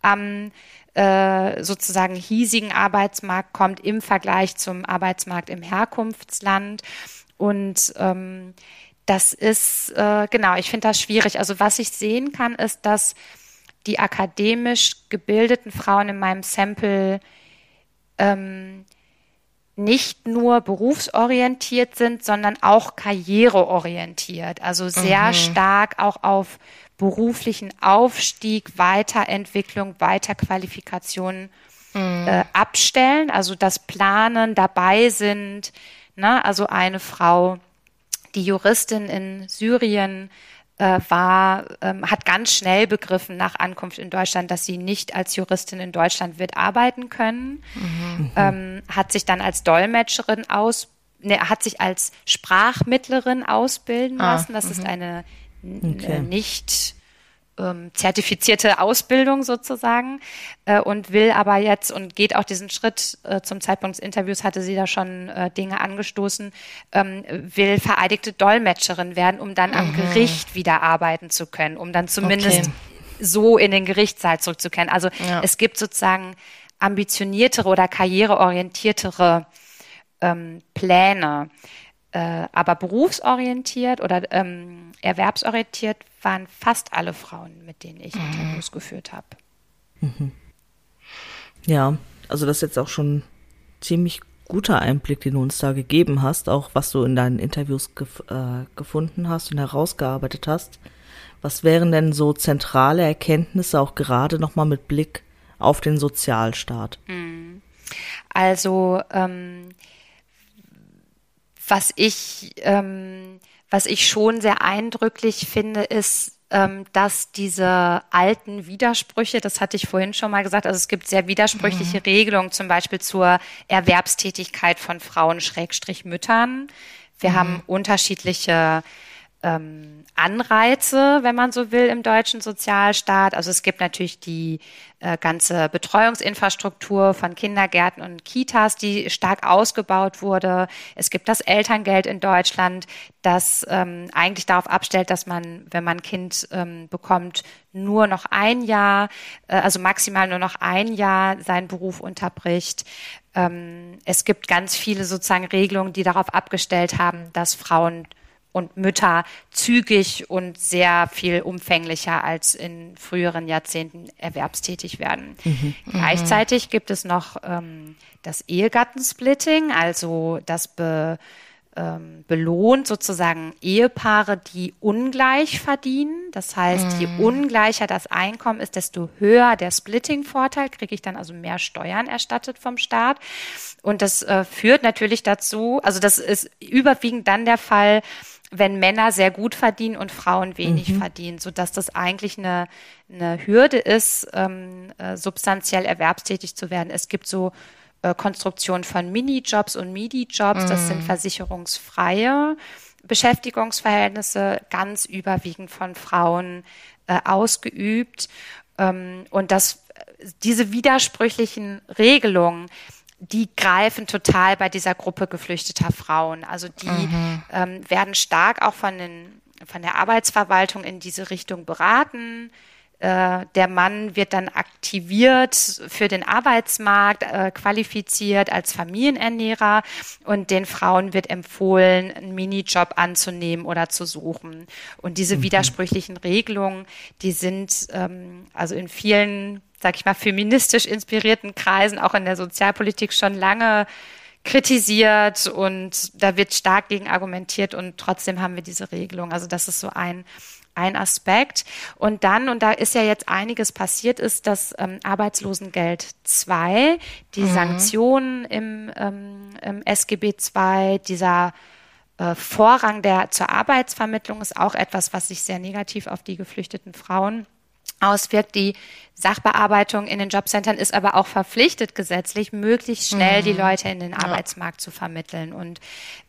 am äh, sozusagen hiesigen Arbeitsmarkt kommt im Vergleich zum Arbeitsmarkt im Herkunftsland. Und ähm, das ist, äh, genau, ich finde das schwierig. Also was ich sehen kann, ist, dass die akademisch gebildeten Frauen in meinem Sample ähm, nicht nur berufsorientiert sind, sondern auch karriereorientiert. Also sehr mhm. stark auch auf beruflichen Aufstieg, Weiterentwicklung, Weiterqualifikation mhm. äh, abstellen, also das Planen dabei sind. Ne? Also eine Frau, die Juristin in Syrien war, ähm, hat ganz schnell begriffen nach Ankunft in Deutschland, dass sie nicht als Juristin in Deutschland wird arbeiten können, mhm. ähm, hat sich dann als Dolmetscherin aus, ne, hat sich als Sprachmittlerin ausbilden ah, lassen. Das ist mhm. eine okay. nicht ähm, zertifizierte Ausbildung sozusagen äh, und will aber jetzt und geht auch diesen Schritt, äh, zum Zeitpunkt des Interviews hatte sie da schon äh, Dinge angestoßen, ähm, will vereidigte Dolmetscherin werden, um dann mhm. am Gericht wieder arbeiten zu können, um dann zumindest okay. so in den Gerichtssaal zurückzukehren. Also ja. es gibt sozusagen ambitioniertere oder karriereorientiertere ähm, Pläne. Äh, aber berufsorientiert oder ähm, erwerbsorientiert waren fast alle Frauen, mit denen ich mhm. Interviews geführt habe. Mhm. Ja, also das ist jetzt auch schon ziemlich guter Einblick, den du uns da gegeben hast, auch was du in deinen Interviews gef äh, gefunden hast und herausgearbeitet hast. Was wären denn so zentrale Erkenntnisse, auch gerade nochmal mit Blick auf den Sozialstaat? Mhm. Also ähm, was ich, ähm, was ich schon sehr eindrücklich finde, ist, ähm, dass diese alten Widersprüche, das hatte ich vorhin schon mal gesagt, also es gibt sehr widersprüchliche mhm. Regelungen, zum Beispiel zur Erwerbstätigkeit von Frauen Schrägstrich Müttern. Wir mhm. haben unterschiedliche ähm, Anreize, wenn man so will, im deutschen Sozialstaat. Also es gibt natürlich die äh, ganze Betreuungsinfrastruktur von Kindergärten und Kitas, die stark ausgebaut wurde. Es gibt das Elterngeld in Deutschland, das ähm, eigentlich darauf abstellt, dass man, wenn man ein Kind ähm, bekommt, nur noch ein Jahr, äh, also maximal nur noch ein Jahr seinen Beruf unterbricht. Ähm, es gibt ganz viele sozusagen Regelungen, die darauf abgestellt haben, dass Frauen und Mütter zügig und sehr viel umfänglicher als in früheren Jahrzehnten erwerbstätig werden. Mhm. Gleichzeitig gibt es noch ähm, das Ehegattensplitting, also das be ähm, belohnt sozusagen Ehepaare, die ungleich verdienen. Das heißt, je mhm. ungleicher das Einkommen ist, desto höher der Splitting-Vorteil, kriege ich dann also mehr Steuern erstattet vom Staat. Und das äh, führt natürlich dazu, also das ist überwiegend dann der Fall, wenn Männer sehr gut verdienen und Frauen wenig mhm. verdienen, so dass das eigentlich eine, eine Hürde ist, ähm, äh, substanziell erwerbstätig zu werden. Es gibt so äh, Konstruktion von Minijobs und Midi-Jobs. Das sind mm. versicherungsfreie Beschäftigungsverhältnisse, ganz überwiegend von Frauen äh, ausgeübt. Ähm, und das, diese widersprüchlichen Regelungen, die greifen total bei dieser Gruppe geflüchteter Frauen. Also die mhm. ähm, werden stark auch von, den, von der Arbeitsverwaltung in diese Richtung beraten. Äh, der Mann wird dann aktiviert für den Arbeitsmarkt, äh, qualifiziert als Familienernährer und den Frauen wird empfohlen, einen Minijob anzunehmen oder zu suchen. Und diese mhm. widersprüchlichen Regelungen, die sind ähm, also in vielen, sag ich mal, feministisch inspirierten Kreisen, auch in der Sozialpolitik schon lange kritisiert und da wird stark gegen argumentiert und trotzdem haben wir diese Regelung. Also das ist so ein ein Aspekt. Und dann, und da ist ja jetzt einiges passiert, ist das ähm, Arbeitslosengeld 2, die mhm. Sanktionen im, ähm, im SGB 2, dieser äh, Vorrang der zur Arbeitsvermittlung ist auch etwas, was sich sehr negativ auf die geflüchteten Frauen auswirkt. Die Sachbearbeitung in den Jobcentern ist aber auch verpflichtet gesetzlich, möglichst schnell mhm. die Leute in den Arbeitsmarkt ja. zu vermitteln. Und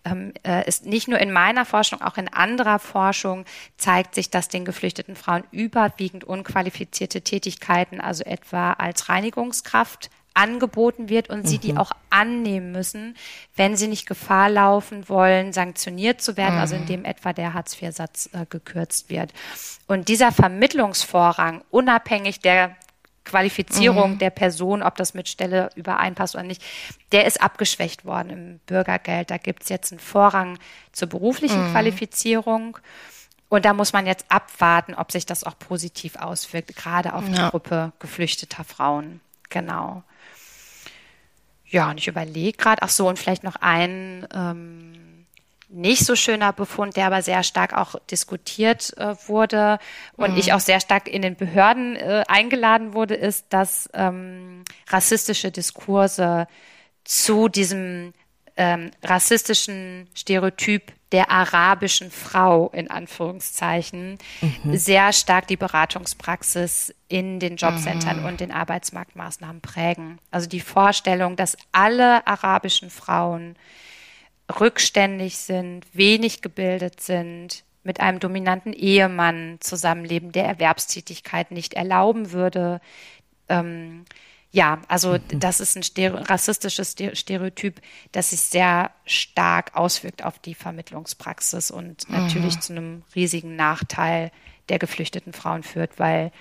ähm, äh, ist nicht nur in meiner Forschung, auch in anderer Forschung zeigt sich, dass den geflüchteten Frauen überwiegend unqualifizierte Tätigkeiten, also etwa als Reinigungskraft, angeboten wird und sie die mhm. auch annehmen müssen, wenn sie nicht Gefahr laufen wollen, sanktioniert zu werden, also mhm. also indem etwa der Hartz-IV-Satz äh, gekürzt wird. Und dieser Vermittlungsvorrang, unabhängig der Qualifizierung mhm. der Person, ob das mit Stelle übereinpasst oder nicht, der ist abgeschwächt worden im Bürgergeld. Da gibt es jetzt einen Vorrang zur beruflichen mhm. Qualifizierung. Und da muss man jetzt abwarten, ob sich das auch positiv auswirkt, gerade auf ja. die Gruppe geflüchteter Frauen. Genau. Ja, und ich überlege gerade, ach so, und vielleicht noch ein ähm, nicht so schöner Befund, der aber sehr stark auch diskutiert äh, wurde und mhm. ich auch sehr stark in den Behörden äh, eingeladen wurde, ist, dass ähm, rassistische Diskurse zu diesem ähm, rassistischen Stereotyp der arabischen Frau in Anführungszeichen mhm. sehr stark die Beratungspraxis in den Jobcentern mhm. und den Arbeitsmarktmaßnahmen prägen. Also die Vorstellung, dass alle arabischen Frauen rückständig sind, wenig gebildet sind, mit einem dominanten Ehemann zusammenleben, der Erwerbstätigkeit nicht erlauben würde, ähm, ja, also mhm. das ist ein Stereo rassistisches Stereotyp, das sich sehr stark auswirkt auf die Vermittlungspraxis und mhm. natürlich zu einem riesigen Nachteil der geflüchteten Frauen führt, weil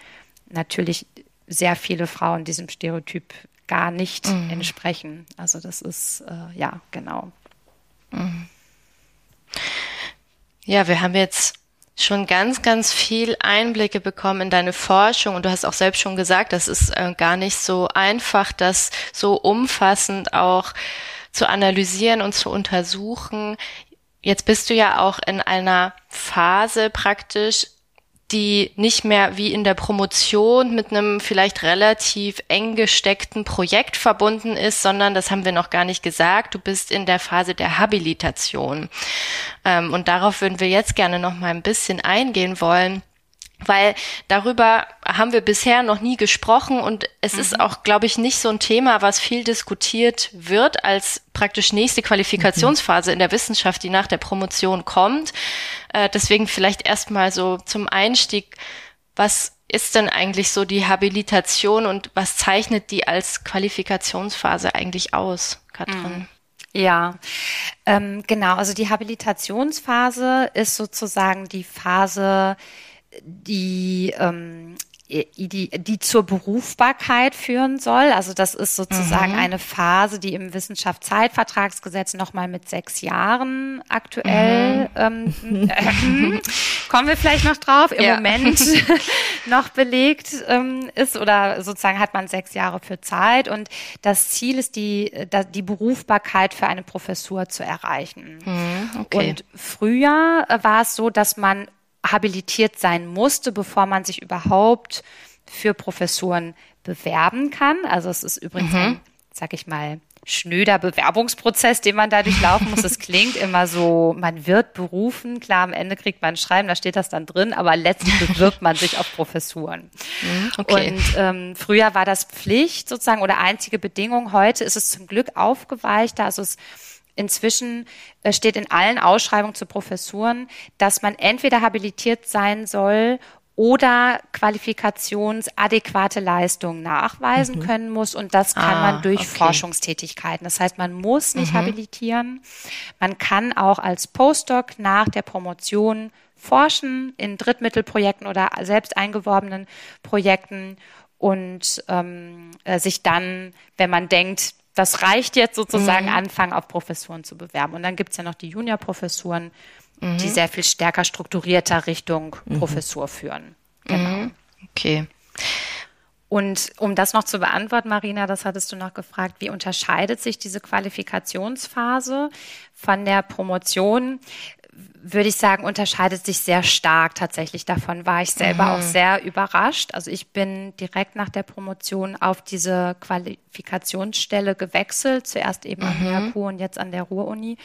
natürlich sehr viele Frauen diesem Stereotyp gar nicht mhm. entsprechen. Also das ist, äh, ja, genau. Mhm. Ja, wir haben jetzt schon ganz, ganz viel Einblicke bekommen in deine Forschung und du hast auch selbst schon gesagt, das ist äh, gar nicht so einfach, das so umfassend auch zu analysieren und zu untersuchen. Jetzt bist du ja auch in einer Phase praktisch, die nicht mehr wie in der Promotion mit einem vielleicht relativ eng gesteckten Projekt verbunden ist, sondern das haben wir noch gar nicht gesagt. Du bist in der Phase der Habilitation. Ähm, und darauf würden wir jetzt gerne noch mal ein bisschen eingehen wollen weil darüber haben wir bisher noch nie gesprochen und es mhm. ist auch, glaube ich, nicht so ein Thema, was viel diskutiert wird als praktisch nächste Qualifikationsphase mhm. in der Wissenschaft, die nach der Promotion kommt. Äh, deswegen vielleicht erstmal so zum Einstieg, was ist denn eigentlich so die Habilitation und was zeichnet die als Qualifikationsphase eigentlich aus, Katrin? Mhm. Ja, ähm, genau. Also die Habilitationsphase ist sozusagen die Phase, die ähm, die, die zur Berufbarkeit führen soll. Also das ist sozusagen mhm. eine Phase, die im Wissenschaftszeitvertragsgesetz nochmal mit sechs Jahren aktuell, mhm. ähm, äh, (laughs) (laughs) kommen wir vielleicht noch drauf, im ja. Moment (laughs) noch belegt ähm, ist oder sozusagen hat man sechs Jahre für Zeit und das Ziel ist die, die Berufbarkeit für eine Professur zu erreichen. Mhm, okay. Und früher war es so, dass man habilitiert sein musste, bevor man sich überhaupt für Professuren bewerben kann. Also es ist übrigens mhm. ein, sag ich mal, schnöder Bewerbungsprozess, den man da durchlaufen muss. Es klingt immer so, man wird berufen, klar, am Ende kriegt man ein Schreiben, da steht das dann drin, aber letztlich bewirbt man sich auf Professuren. Mhm, okay. Und ähm, früher war das Pflicht sozusagen oder einzige Bedingung. Heute ist es zum Glück aufgeweichter. Also es Inzwischen äh, steht in allen Ausschreibungen zu Professuren, dass man entweder habilitiert sein soll oder qualifikationsadäquate Leistungen nachweisen mhm. können muss. Und das kann ah, man durch okay. Forschungstätigkeiten. Das heißt, man muss nicht mhm. habilitieren. Man kann auch als Postdoc nach der Promotion forschen in Drittmittelprojekten oder selbst eingeworbenen Projekten und ähm, äh, sich dann, wenn man denkt, das reicht jetzt sozusagen, mhm. anfangen, auf Professuren zu bewerben. Und dann gibt's ja noch die Juniorprofessuren, mhm. die sehr viel stärker strukturierter Richtung mhm. Professur führen. Genau. Mhm. Okay. Und um das noch zu beantworten, Marina, das hattest du noch gefragt, wie unterscheidet sich diese Qualifikationsphase von der Promotion? Würde ich sagen, unterscheidet sich sehr stark tatsächlich. Davon war ich selber mhm. auch sehr überrascht. Also ich bin direkt nach der Promotion auf diese Qualifikationsstelle gewechselt, zuerst eben mhm. an der und jetzt an der Ruhr-Uni.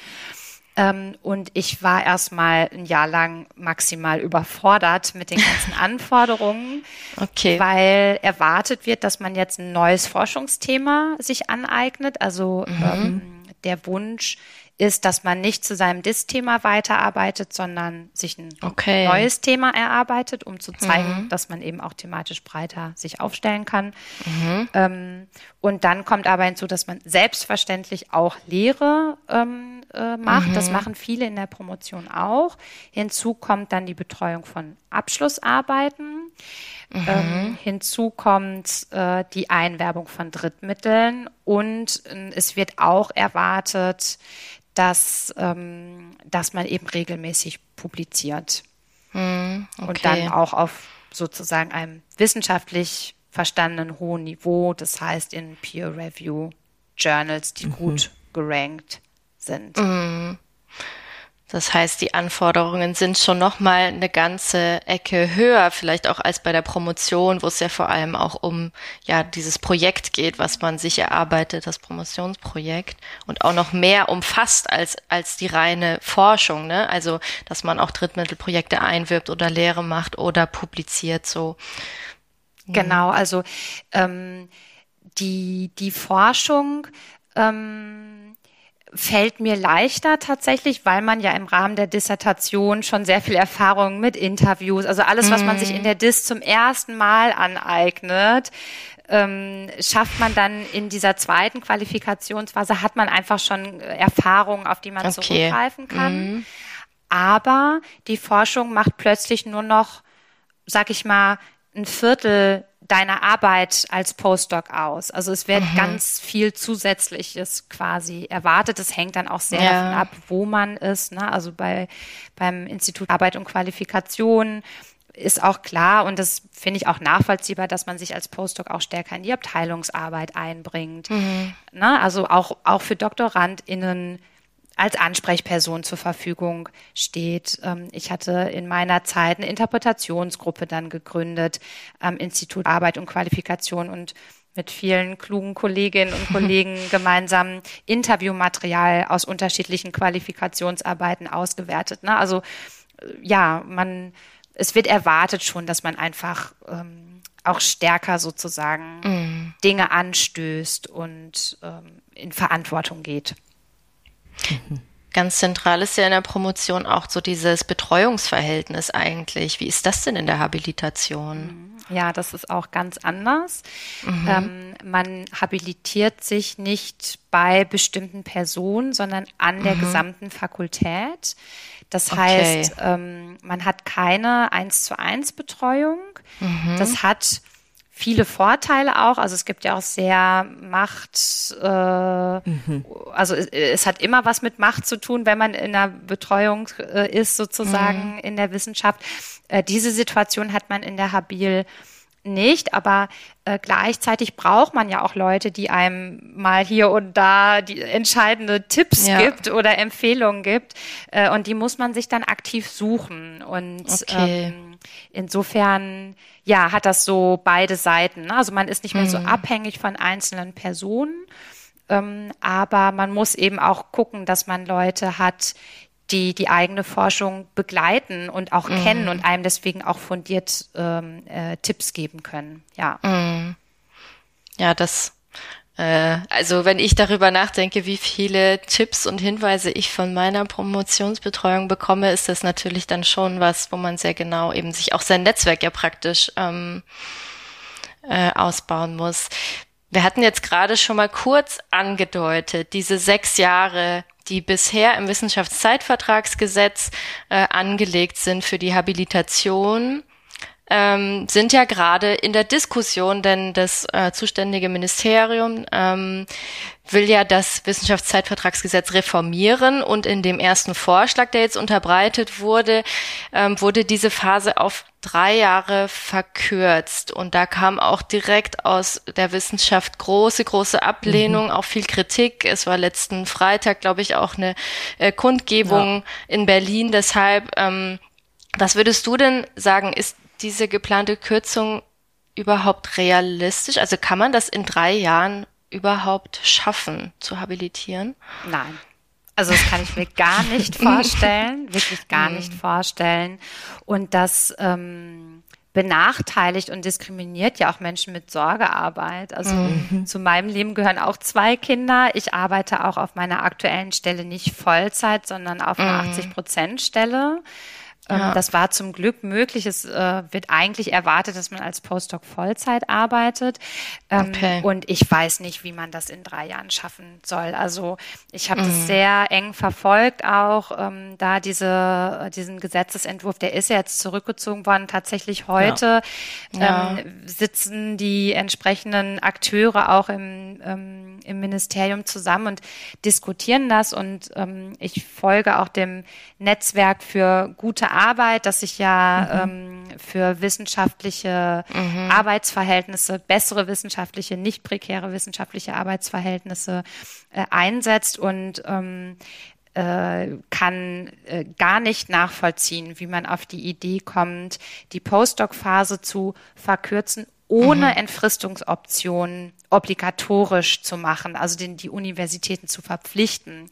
Ähm, und ich war erstmal ein Jahr lang maximal überfordert mit den ganzen (laughs) Anforderungen, okay. weil erwartet wird, dass man jetzt ein neues Forschungsthema sich aneignet. Also mhm. ähm, der Wunsch ist, dass man nicht zu seinem DIS-Thema weiterarbeitet, sondern sich ein okay. neues Thema erarbeitet, um zu zeigen, mhm. dass man eben auch thematisch breiter sich aufstellen kann. Mhm. Ähm, und dann kommt aber hinzu, dass man selbstverständlich auch Lehre ähm, äh, macht. Mhm. Das machen viele in der Promotion auch. Hinzu kommt dann die Betreuung von Abschlussarbeiten. Mhm. Ähm, hinzu kommt äh, die Einwerbung von Drittmitteln und äh, es wird auch erwartet, dass, ähm, dass man eben regelmäßig publiziert. Hm, okay. Und dann auch auf sozusagen einem wissenschaftlich verstandenen hohen Niveau, das heißt in Peer Review Journals, die mhm. gut gerankt sind. Mhm. Das heißt, die Anforderungen sind schon noch mal eine ganze Ecke höher, vielleicht auch als bei der Promotion, wo es ja vor allem auch um ja dieses Projekt geht, was man sich erarbeitet, das Promotionsprojekt und auch noch mehr umfasst als als die reine Forschung, ne? Also, dass man auch Drittmittelprojekte einwirbt oder Lehre macht oder publiziert so. Genau, also ähm, die die Forschung ähm, fällt mir leichter tatsächlich, weil man ja im Rahmen der Dissertation schon sehr viel Erfahrung mit Interviews, also alles, was man sich in mhm. der Dis zum ersten Mal aneignet, ähm, schafft man dann in dieser zweiten Qualifikationsphase, hat man einfach schon Erfahrungen, auf die man okay. zurückgreifen kann. Mhm. Aber die Forschung macht plötzlich nur noch, sag ich mal, ein Viertel deiner Arbeit als Postdoc aus. Also es wird mhm. ganz viel Zusätzliches quasi erwartet. Es hängt dann auch sehr ja. davon ab, wo man ist. Ne? Also bei beim Institut Arbeit und Qualifikation ist auch klar und das finde ich auch nachvollziehbar, dass man sich als Postdoc auch stärker in die Abteilungsarbeit einbringt. Mhm. Ne? Also auch auch für DoktorandInnen als Ansprechperson zur Verfügung steht. Ähm, ich hatte in meiner Zeit eine Interpretationsgruppe dann gegründet am Institut Arbeit und Qualifikation und mit vielen klugen Kolleginnen und Kollegen (laughs) gemeinsam Interviewmaterial aus unterschiedlichen Qualifikationsarbeiten ausgewertet. Ne? Also äh, ja, man, es wird erwartet schon, dass man einfach ähm, auch stärker sozusagen mm. Dinge anstößt und ähm, in Verantwortung geht. Ganz zentral ist ja in der Promotion auch so dieses Betreuungsverhältnis eigentlich. Wie ist das denn in der Habilitation? Ja, das ist auch ganz anders. Mhm. Ähm, man habilitiert sich nicht bei bestimmten Personen, sondern an der mhm. gesamten Fakultät. Das okay. heißt, ähm, man hat keine eins zu eins Betreuung. Mhm. Das hat viele Vorteile auch. Also es gibt ja auch sehr Macht, äh, mhm. also es, es, hat immer was mit Macht zu tun, wenn man in der Betreuung äh, ist, sozusagen mhm. in der Wissenschaft. Äh, diese Situation hat man in der Habil nicht, aber äh, gleichzeitig braucht man ja auch Leute, die einem mal hier und da die entscheidende Tipps ja. gibt oder Empfehlungen gibt. Äh, und die muss man sich dann aktiv suchen. Und okay. ähm, insofern, ja, hat das so beide Seiten. Ne? Also man ist nicht mehr mhm. so abhängig von einzelnen Personen. Ähm, aber man muss eben auch gucken, dass man Leute hat, die die eigene Forschung begleiten und auch mhm. kennen und einem deswegen auch fundiert ähm, äh, Tipps geben können. Ja. Mhm. Ja, das. Äh, also wenn ich darüber nachdenke, wie viele Tipps und Hinweise ich von meiner Promotionsbetreuung bekomme, ist das natürlich dann schon was, wo man sehr genau eben sich auch sein Netzwerk ja praktisch ähm, äh, ausbauen muss. Wir hatten jetzt gerade schon mal kurz angedeutet, diese sechs Jahre die bisher im Wissenschaftszeitvertragsgesetz äh, angelegt sind für die Habilitation, ähm, sind ja gerade in der Diskussion, denn das äh, zuständige Ministerium ähm, will ja das Wissenschaftszeitvertragsgesetz reformieren und in dem ersten Vorschlag, der jetzt unterbreitet wurde, ähm, wurde diese Phase auf drei Jahre verkürzt. Und da kam auch direkt aus der Wissenschaft große, große Ablehnung, mhm. auch viel Kritik. Es war letzten Freitag, glaube ich, auch eine äh, Kundgebung ja. in Berlin. Deshalb, ähm, was würdest du denn sagen, ist diese geplante Kürzung überhaupt realistisch? Also kann man das in drei Jahren überhaupt schaffen, zu habilitieren? Nein. Also das kann ich mir gar nicht (laughs) vorstellen, wirklich gar nicht mhm. vorstellen. Und das ähm, benachteiligt und diskriminiert ja auch Menschen mit Sorgearbeit. Also mhm. zu meinem Leben gehören auch zwei Kinder. Ich arbeite auch auf meiner aktuellen Stelle nicht Vollzeit, sondern auf einer mhm. 80 Prozent Stelle. Ähm, ja. Das war zum Glück möglich. Es äh, wird eigentlich erwartet, dass man als Postdoc Vollzeit arbeitet. Ähm, okay. Und ich weiß nicht, wie man das in drei Jahren schaffen soll. Also ich habe mhm. das sehr eng verfolgt, auch ähm, da diese, diesen Gesetzesentwurf, der ist ja jetzt zurückgezogen worden. Tatsächlich heute ja. Ähm, sitzen die entsprechenden Akteure auch im, ähm, im Ministerium zusammen und diskutieren das. Und ähm, ich folge auch dem Netzwerk für gute Arbeit, das sich ja mhm. ähm, für wissenschaftliche mhm. Arbeitsverhältnisse, bessere wissenschaftliche, nicht prekäre wissenschaftliche Arbeitsverhältnisse äh, einsetzt und ähm, äh, kann äh, gar nicht nachvollziehen, wie man auf die Idee kommt, die Postdoc-Phase zu verkürzen, ohne mhm. Entfristungsoptionen obligatorisch zu machen, also den, die Universitäten zu verpflichten.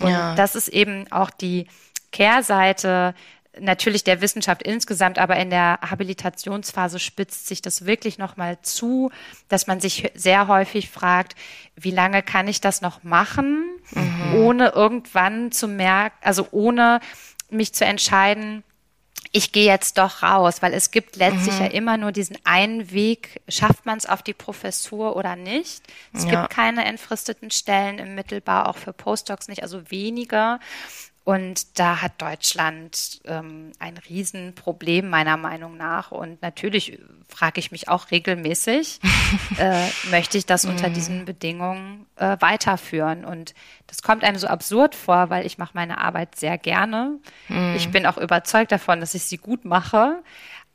Und ja. das ist eben auch die Kehrseite natürlich der Wissenschaft insgesamt, aber in der Habilitationsphase spitzt sich das wirklich nochmal zu, dass man sich sehr häufig fragt, wie lange kann ich das noch machen, mhm. ohne irgendwann zu merken, also ohne mich zu entscheiden, ich gehe jetzt doch raus, weil es gibt letztlich mhm. ja immer nur diesen einen Weg, schafft man es auf die Professur oder nicht. Es ja. gibt keine entfristeten Stellen im Mittelbau, auch für Postdocs nicht, also weniger. Und da hat Deutschland ähm, ein Riesenproblem meiner Meinung nach. Und natürlich frage ich mich auch regelmäßig, (laughs) äh, möchte ich das unter mhm. diesen Bedingungen äh, weiterführen? Und das kommt einem so absurd vor, weil ich mache meine Arbeit sehr gerne. Mhm. Ich bin auch überzeugt davon, dass ich sie gut mache.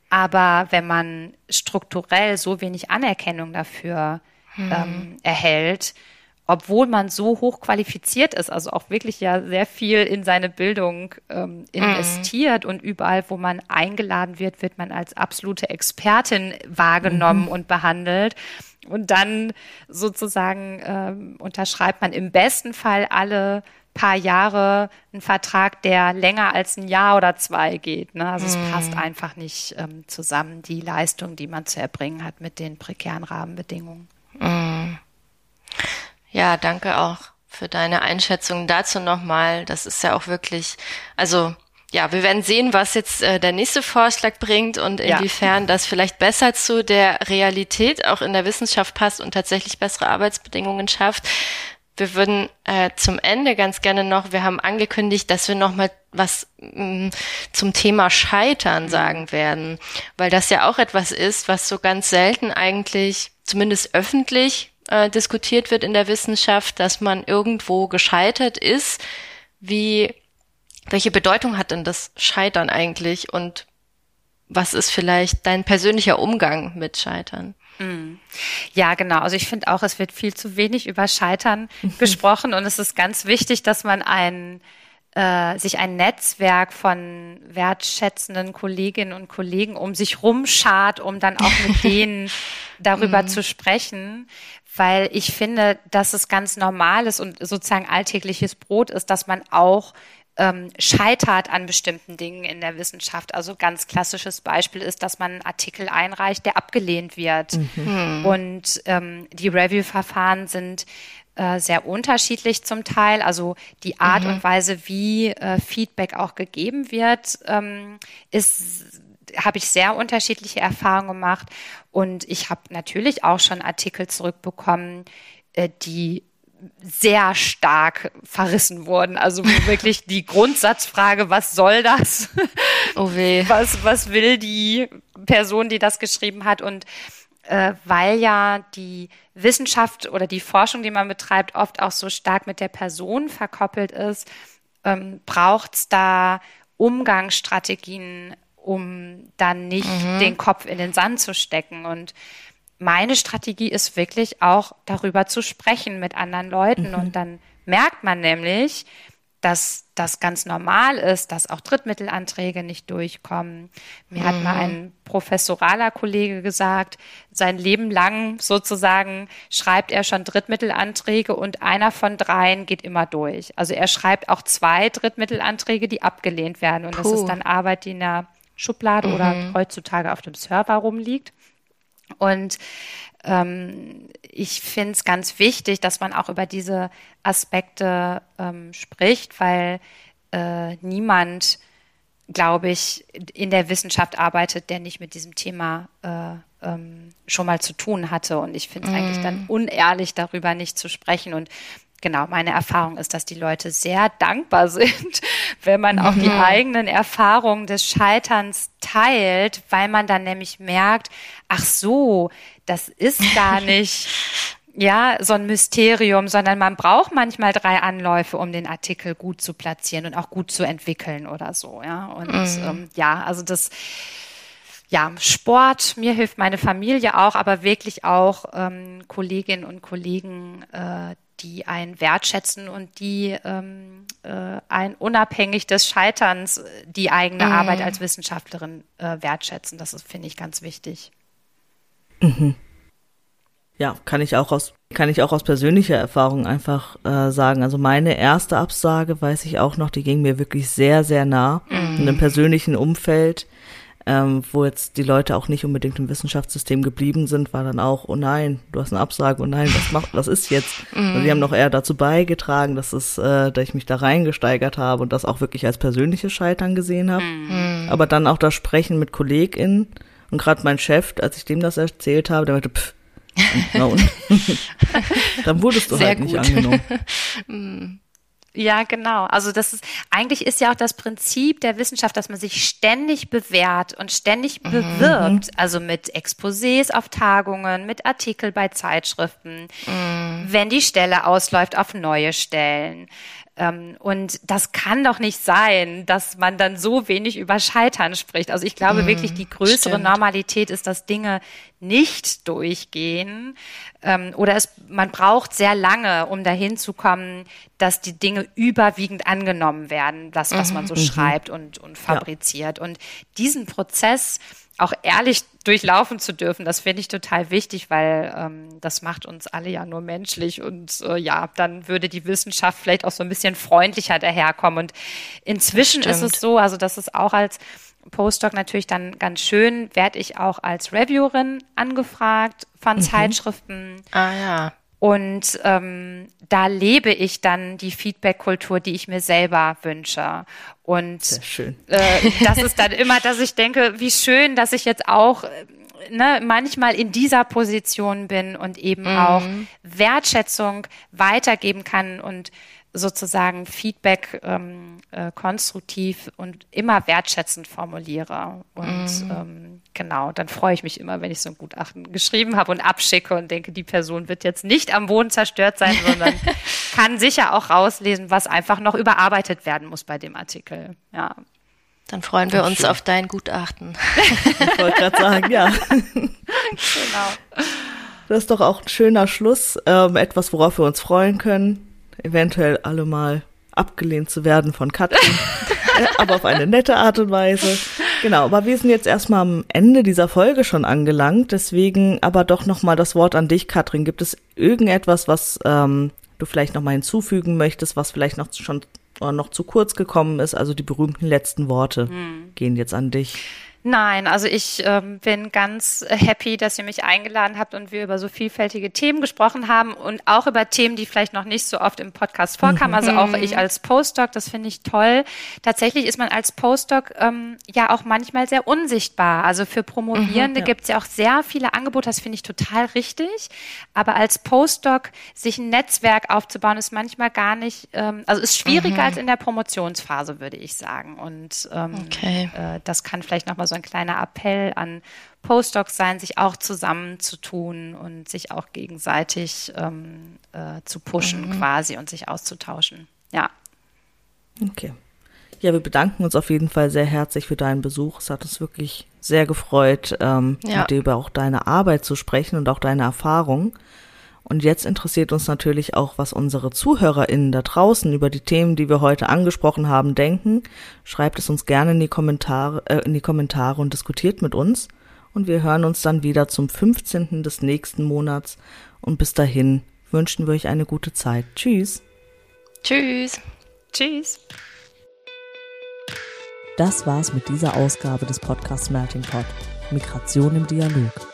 Aber wenn man strukturell so wenig Anerkennung dafür mhm. ähm, erhält, obwohl man so hoch qualifiziert ist, also auch wirklich ja sehr viel in seine Bildung ähm, investiert mm. und überall, wo man eingeladen wird, wird man als absolute Expertin wahrgenommen mm. und behandelt. Und dann sozusagen ähm, unterschreibt man im besten Fall alle paar Jahre einen Vertrag, der länger als ein Jahr oder zwei geht. Ne? Also mm. es mhm. passt einfach nicht ähm, zusammen, die Leistung, die man zu erbringen hat mit den prekären Rahmenbedingungen. Ja, danke auch für deine Einschätzung dazu nochmal. Das ist ja auch wirklich, also ja, wir werden sehen, was jetzt äh, der nächste Vorschlag bringt und inwiefern ja. das vielleicht besser zu der Realität auch in der Wissenschaft passt und tatsächlich bessere Arbeitsbedingungen schafft. Wir würden äh, zum Ende ganz gerne noch, wir haben angekündigt, dass wir noch mal was mh, mm, zum Thema Scheitern sagen werden, weil das ja auch etwas ist, was so ganz selten eigentlich, zumindest öffentlich, äh, diskutiert wird in der Wissenschaft, dass man irgendwo gescheitert ist. Wie welche Bedeutung hat denn das Scheitern eigentlich und was ist vielleicht dein persönlicher Umgang mit Scheitern? Mm. Ja, genau. Also ich finde auch, es wird viel zu wenig über Scheitern (laughs) gesprochen und es ist ganz wichtig, dass man ein, äh, sich ein Netzwerk von wertschätzenden Kolleginnen und Kollegen um sich rumschart, um dann auch mit (laughs) denen darüber mm. zu sprechen, weil ich finde, dass es ganz normales und sozusagen alltägliches Brot ist, dass man auch ähm, scheitert an bestimmten Dingen in der Wissenschaft. Also ganz klassisches Beispiel ist, dass man einen Artikel einreicht, der abgelehnt wird. Mhm. Hm. Und ähm, die Review-Verfahren sind äh, sehr unterschiedlich zum Teil. Also die Art mhm. und Weise, wie äh, Feedback auch gegeben wird, ähm, ist habe ich sehr unterschiedliche Erfahrungen gemacht und ich habe natürlich auch schon Artikel zurückbekommen, äh, die sehr stark verrissen wurden. Also (laughs) wirklich die Grundsatzfrage, was soll das? Oh weh. (laughs) Was, was will die Person, die das geschrieben hat? Und äh, weil ja die Wissenschaft oder die Forschung, die man betreibt, oft auch so stark mit der Person verkoppelt ist, ähm, braucht es da Umgangsstrategien, um dann nicht mhm. den Kopf in den Sand zu stecken. Und meine Strategie ist wirklich auch darüber zu sprechen mit anderen Leuten. Mhm. Und dann merkt man nämlich, dass das ganz normal ist, dass auch Drittmittelanträge nicht durchkommen. Mir mhm. hat mal mhm. ein professoraler Kollege gesagt, sein Leben lang sozusagen schreibt er schon Drittmittelanträge und einer von dreien geht immer durch. Also er schreibt auch zwei Drittmittelanträge, die abgelehnt werden. Und Puh. das ist dann Arbeit, die in der Schublade mhm. oder heutzutage auf dem Server rumliegt. Und ähm, ich finde es ganz wichtig, dass man auch über diese Aspekte ähm, spricht, weil äh, niemand, glaube ich, in der Wissenschaft arbeitet, der nicht mit diesem Thema äh, ähm, schon mal zu tun hatte. Und ich finde es mm. eigentlich dann mhm. unehrlich, darüber nicht zu sprechen. Und genau, meine Erfahrung ist, dass die Leute sehr dankbar (laughs) sind, wenn man auch die mhm. eigenen Erfahrungen des Scheiterns teilt, weil man dann nämlich merkt, ach so, das ist gar (laughs) nicht ja, so ein Mysterium, sondern man braucht manchmal drei Anläufe, um den Artikel gut zu platzieren und auch gut zu entwickeln oder so, ja. Und mhm. ähm, ja, also das, ja, Sport, mir hilft meine Familie auch, aber wirklich auch ähm, Kolleginnen und Kollegen, äh, die einen wertschätzen und die ähm, äh, ein unabhängig des Scheiterns äh, die eigene mhm. Arbeit als Wissenschaftlerin äh, wertschätzen. Das finde ich, ganz wichtig. Mhm. Ja, kann ich auch aus kann ich auch aus persönlicher Erfahrung einfach äh, sagen. Also meine erste Absage weiß ich auch noch, die ging mir wirklich sehr sehr nah mhm. in einem persönlichen Umfeld ähm, wo jetzt die Leute auch nicht unbedingt im Wissenschaftssystem geblieben sind, war dann auch, oh nein, du hast eine Absage, oh nein, was macht, was ist jetzt? (laughs) Mm. Und die haben noch eher dazu beigetragen, dass es, äh, dass ich mich da reingesteigert habe und das auch wirklich als persönliches Scheitern gesehen habe. Mm. Aber dann auch das Sprechen mit KollegInnen und gerade mein Chef, als ich dem das erzählt habe, der meinte, pff, na und? (laughs) (laughs) dann wurdest du Sehr halt gut. nicht angenommen. Ja, genau. Also das ist eigentlich ist ja auch das Prinzip der Wissenschaft, dass man sich ständig bewährt und ständig mhm. bewirbt, also mit Exposés auf Tagungen, mit Artikel bei Zeitschriften, mhm. wenn die Stelle ausläuft auf neue Stellen. Ähm, und das kann doch nicht sein, dass man dann so wenig über Scheitern spricht. Also ich glaube mm, wirklich, die größere stimmt. Normalität ist, dass Dinge nicht durchgehen. Ähm, oder es, man braucht sehr lange, um dahin zu kommen, dass die Dinge überwiegend angenommen werden, das, was mhm, man so mhm. schreibt und, und fabriziert. Ja. Und diesen Prozess, auch ehrlich durchlaufen zu dürfen, das finde ich total wichtig, weil ähm, das macht uns alle ja nur menschlich und äh, ja, dann würde die Wissenschaft vielleicht auch so ein bisschen freundlicher daherkommen. Und inzwischen ist es so, also das ist auch als Postdoc natürlich dann ganz schön, werde ich auch als Reviewerin angefragt von mhm. Zeitschriften. Ah ja. Und ähm, da lebe ich dann die Feedback-Kultur, die ich mir selber wünsche. Und äh, das ist dann immer, dass ich denke, wie schön, dass ich jetzt auch ne, manchmal in dieser Position bin und eben mhm. auch Wertschätzung weitergeben kann und sozusagen Feedback ähm, äh, konstruktiv und immer wertschätzend formuliere. Und mhm. ähm, genau, dann freue ich mich immer, wenn ich so ein Gutachten geschrieben habe und abschicke und denke, die Person wird jetzt nicht am Boden zerstört sein, sondern (laughs) kann sicher auch rauslesen, was einfach noch überarbeitet werden muss bei dem Artikel. Ja. Dann freuen wir uns schön. auf dein Gutachten. Ich wollte gerade sagen, ja. (laughs) Genau. Das ist doch auch ein schöner Schluss, ähm, etwas, worauf wir uns freuen können. Eventuell alle mal abgelehnt zu werden von Katrin, (laughs) äh, aber auf eine nette Art und Weise. Genau, aber wir sind jetzt erstmal am Ende dieser Folge schon angelangt, deswegen aber doch nochmal das Wort an dich, Katrin. Gibt es irgendetwas, was ähm, du vielleicht nochmal hinzufügen möchtest, was vielleicht noch schon noch zu kurz gekommen ist. Also die berühmten letzten Worte hm. gehen jetzt an dich. Nein, also ich ähm, bin ganz happy, dass ihr mich eingeladen habt und wir über so vielfältige Themen gesprochen haben und auch über Themen, die vielleicht noch nicht so oft im Podcast vorkamen. Mhm. Also auch ich als Postdoc, das finde ich toll. Tatsächlich ist man als Postdoc ähm, ja auch manchmal sehr unsichtbar. Also für Promovierende mhm, ja. gibt es ja auch sehr viele Angebote, das finde ich total richtig. Aber als Postdoc sich ein Netzwerk aufzubauen, ist manchmal gar nicht, ähm, also ist schwieriger mhm. als in der Promotionsphase, würde ich sagen. Und ähm, okay. äh, das kann vielleicht nochmal so so ein kleiner Appell an Postdocs sein, sich auch zusammenzutun und sich auch gegenseitig ähm, äh, zu pushen mhm. quasi und sich auszutauschen. Ja. Okay. Ja, wir bedanken uns auf jeden Fall sehr herzlich für deinen Besuch. Es hat uns wirklich sehr gefreut, ähm, ja. mit dir über auch deine Arbeit zu sprechen und auch deine Erfahrung. Und jetzt interessiert uns natürlich auch, was unsere ZuhörerInnen da draußen über die Themen, die wir heute angesprochen haben, denken. Schreibt es uns gerne in die Kommentare, äh, in die Kommentare und diskutiert mit uns. Und wir hören uns dann wieder zum 15. des nächsten Monats. Und bis dahin wünschen wir euch eine gute Zeit. Tschüss. Tschüss. Tschüss. Das war's mit dieser Ausgabe des Podcasts Melting Pot. Migration im Dialog.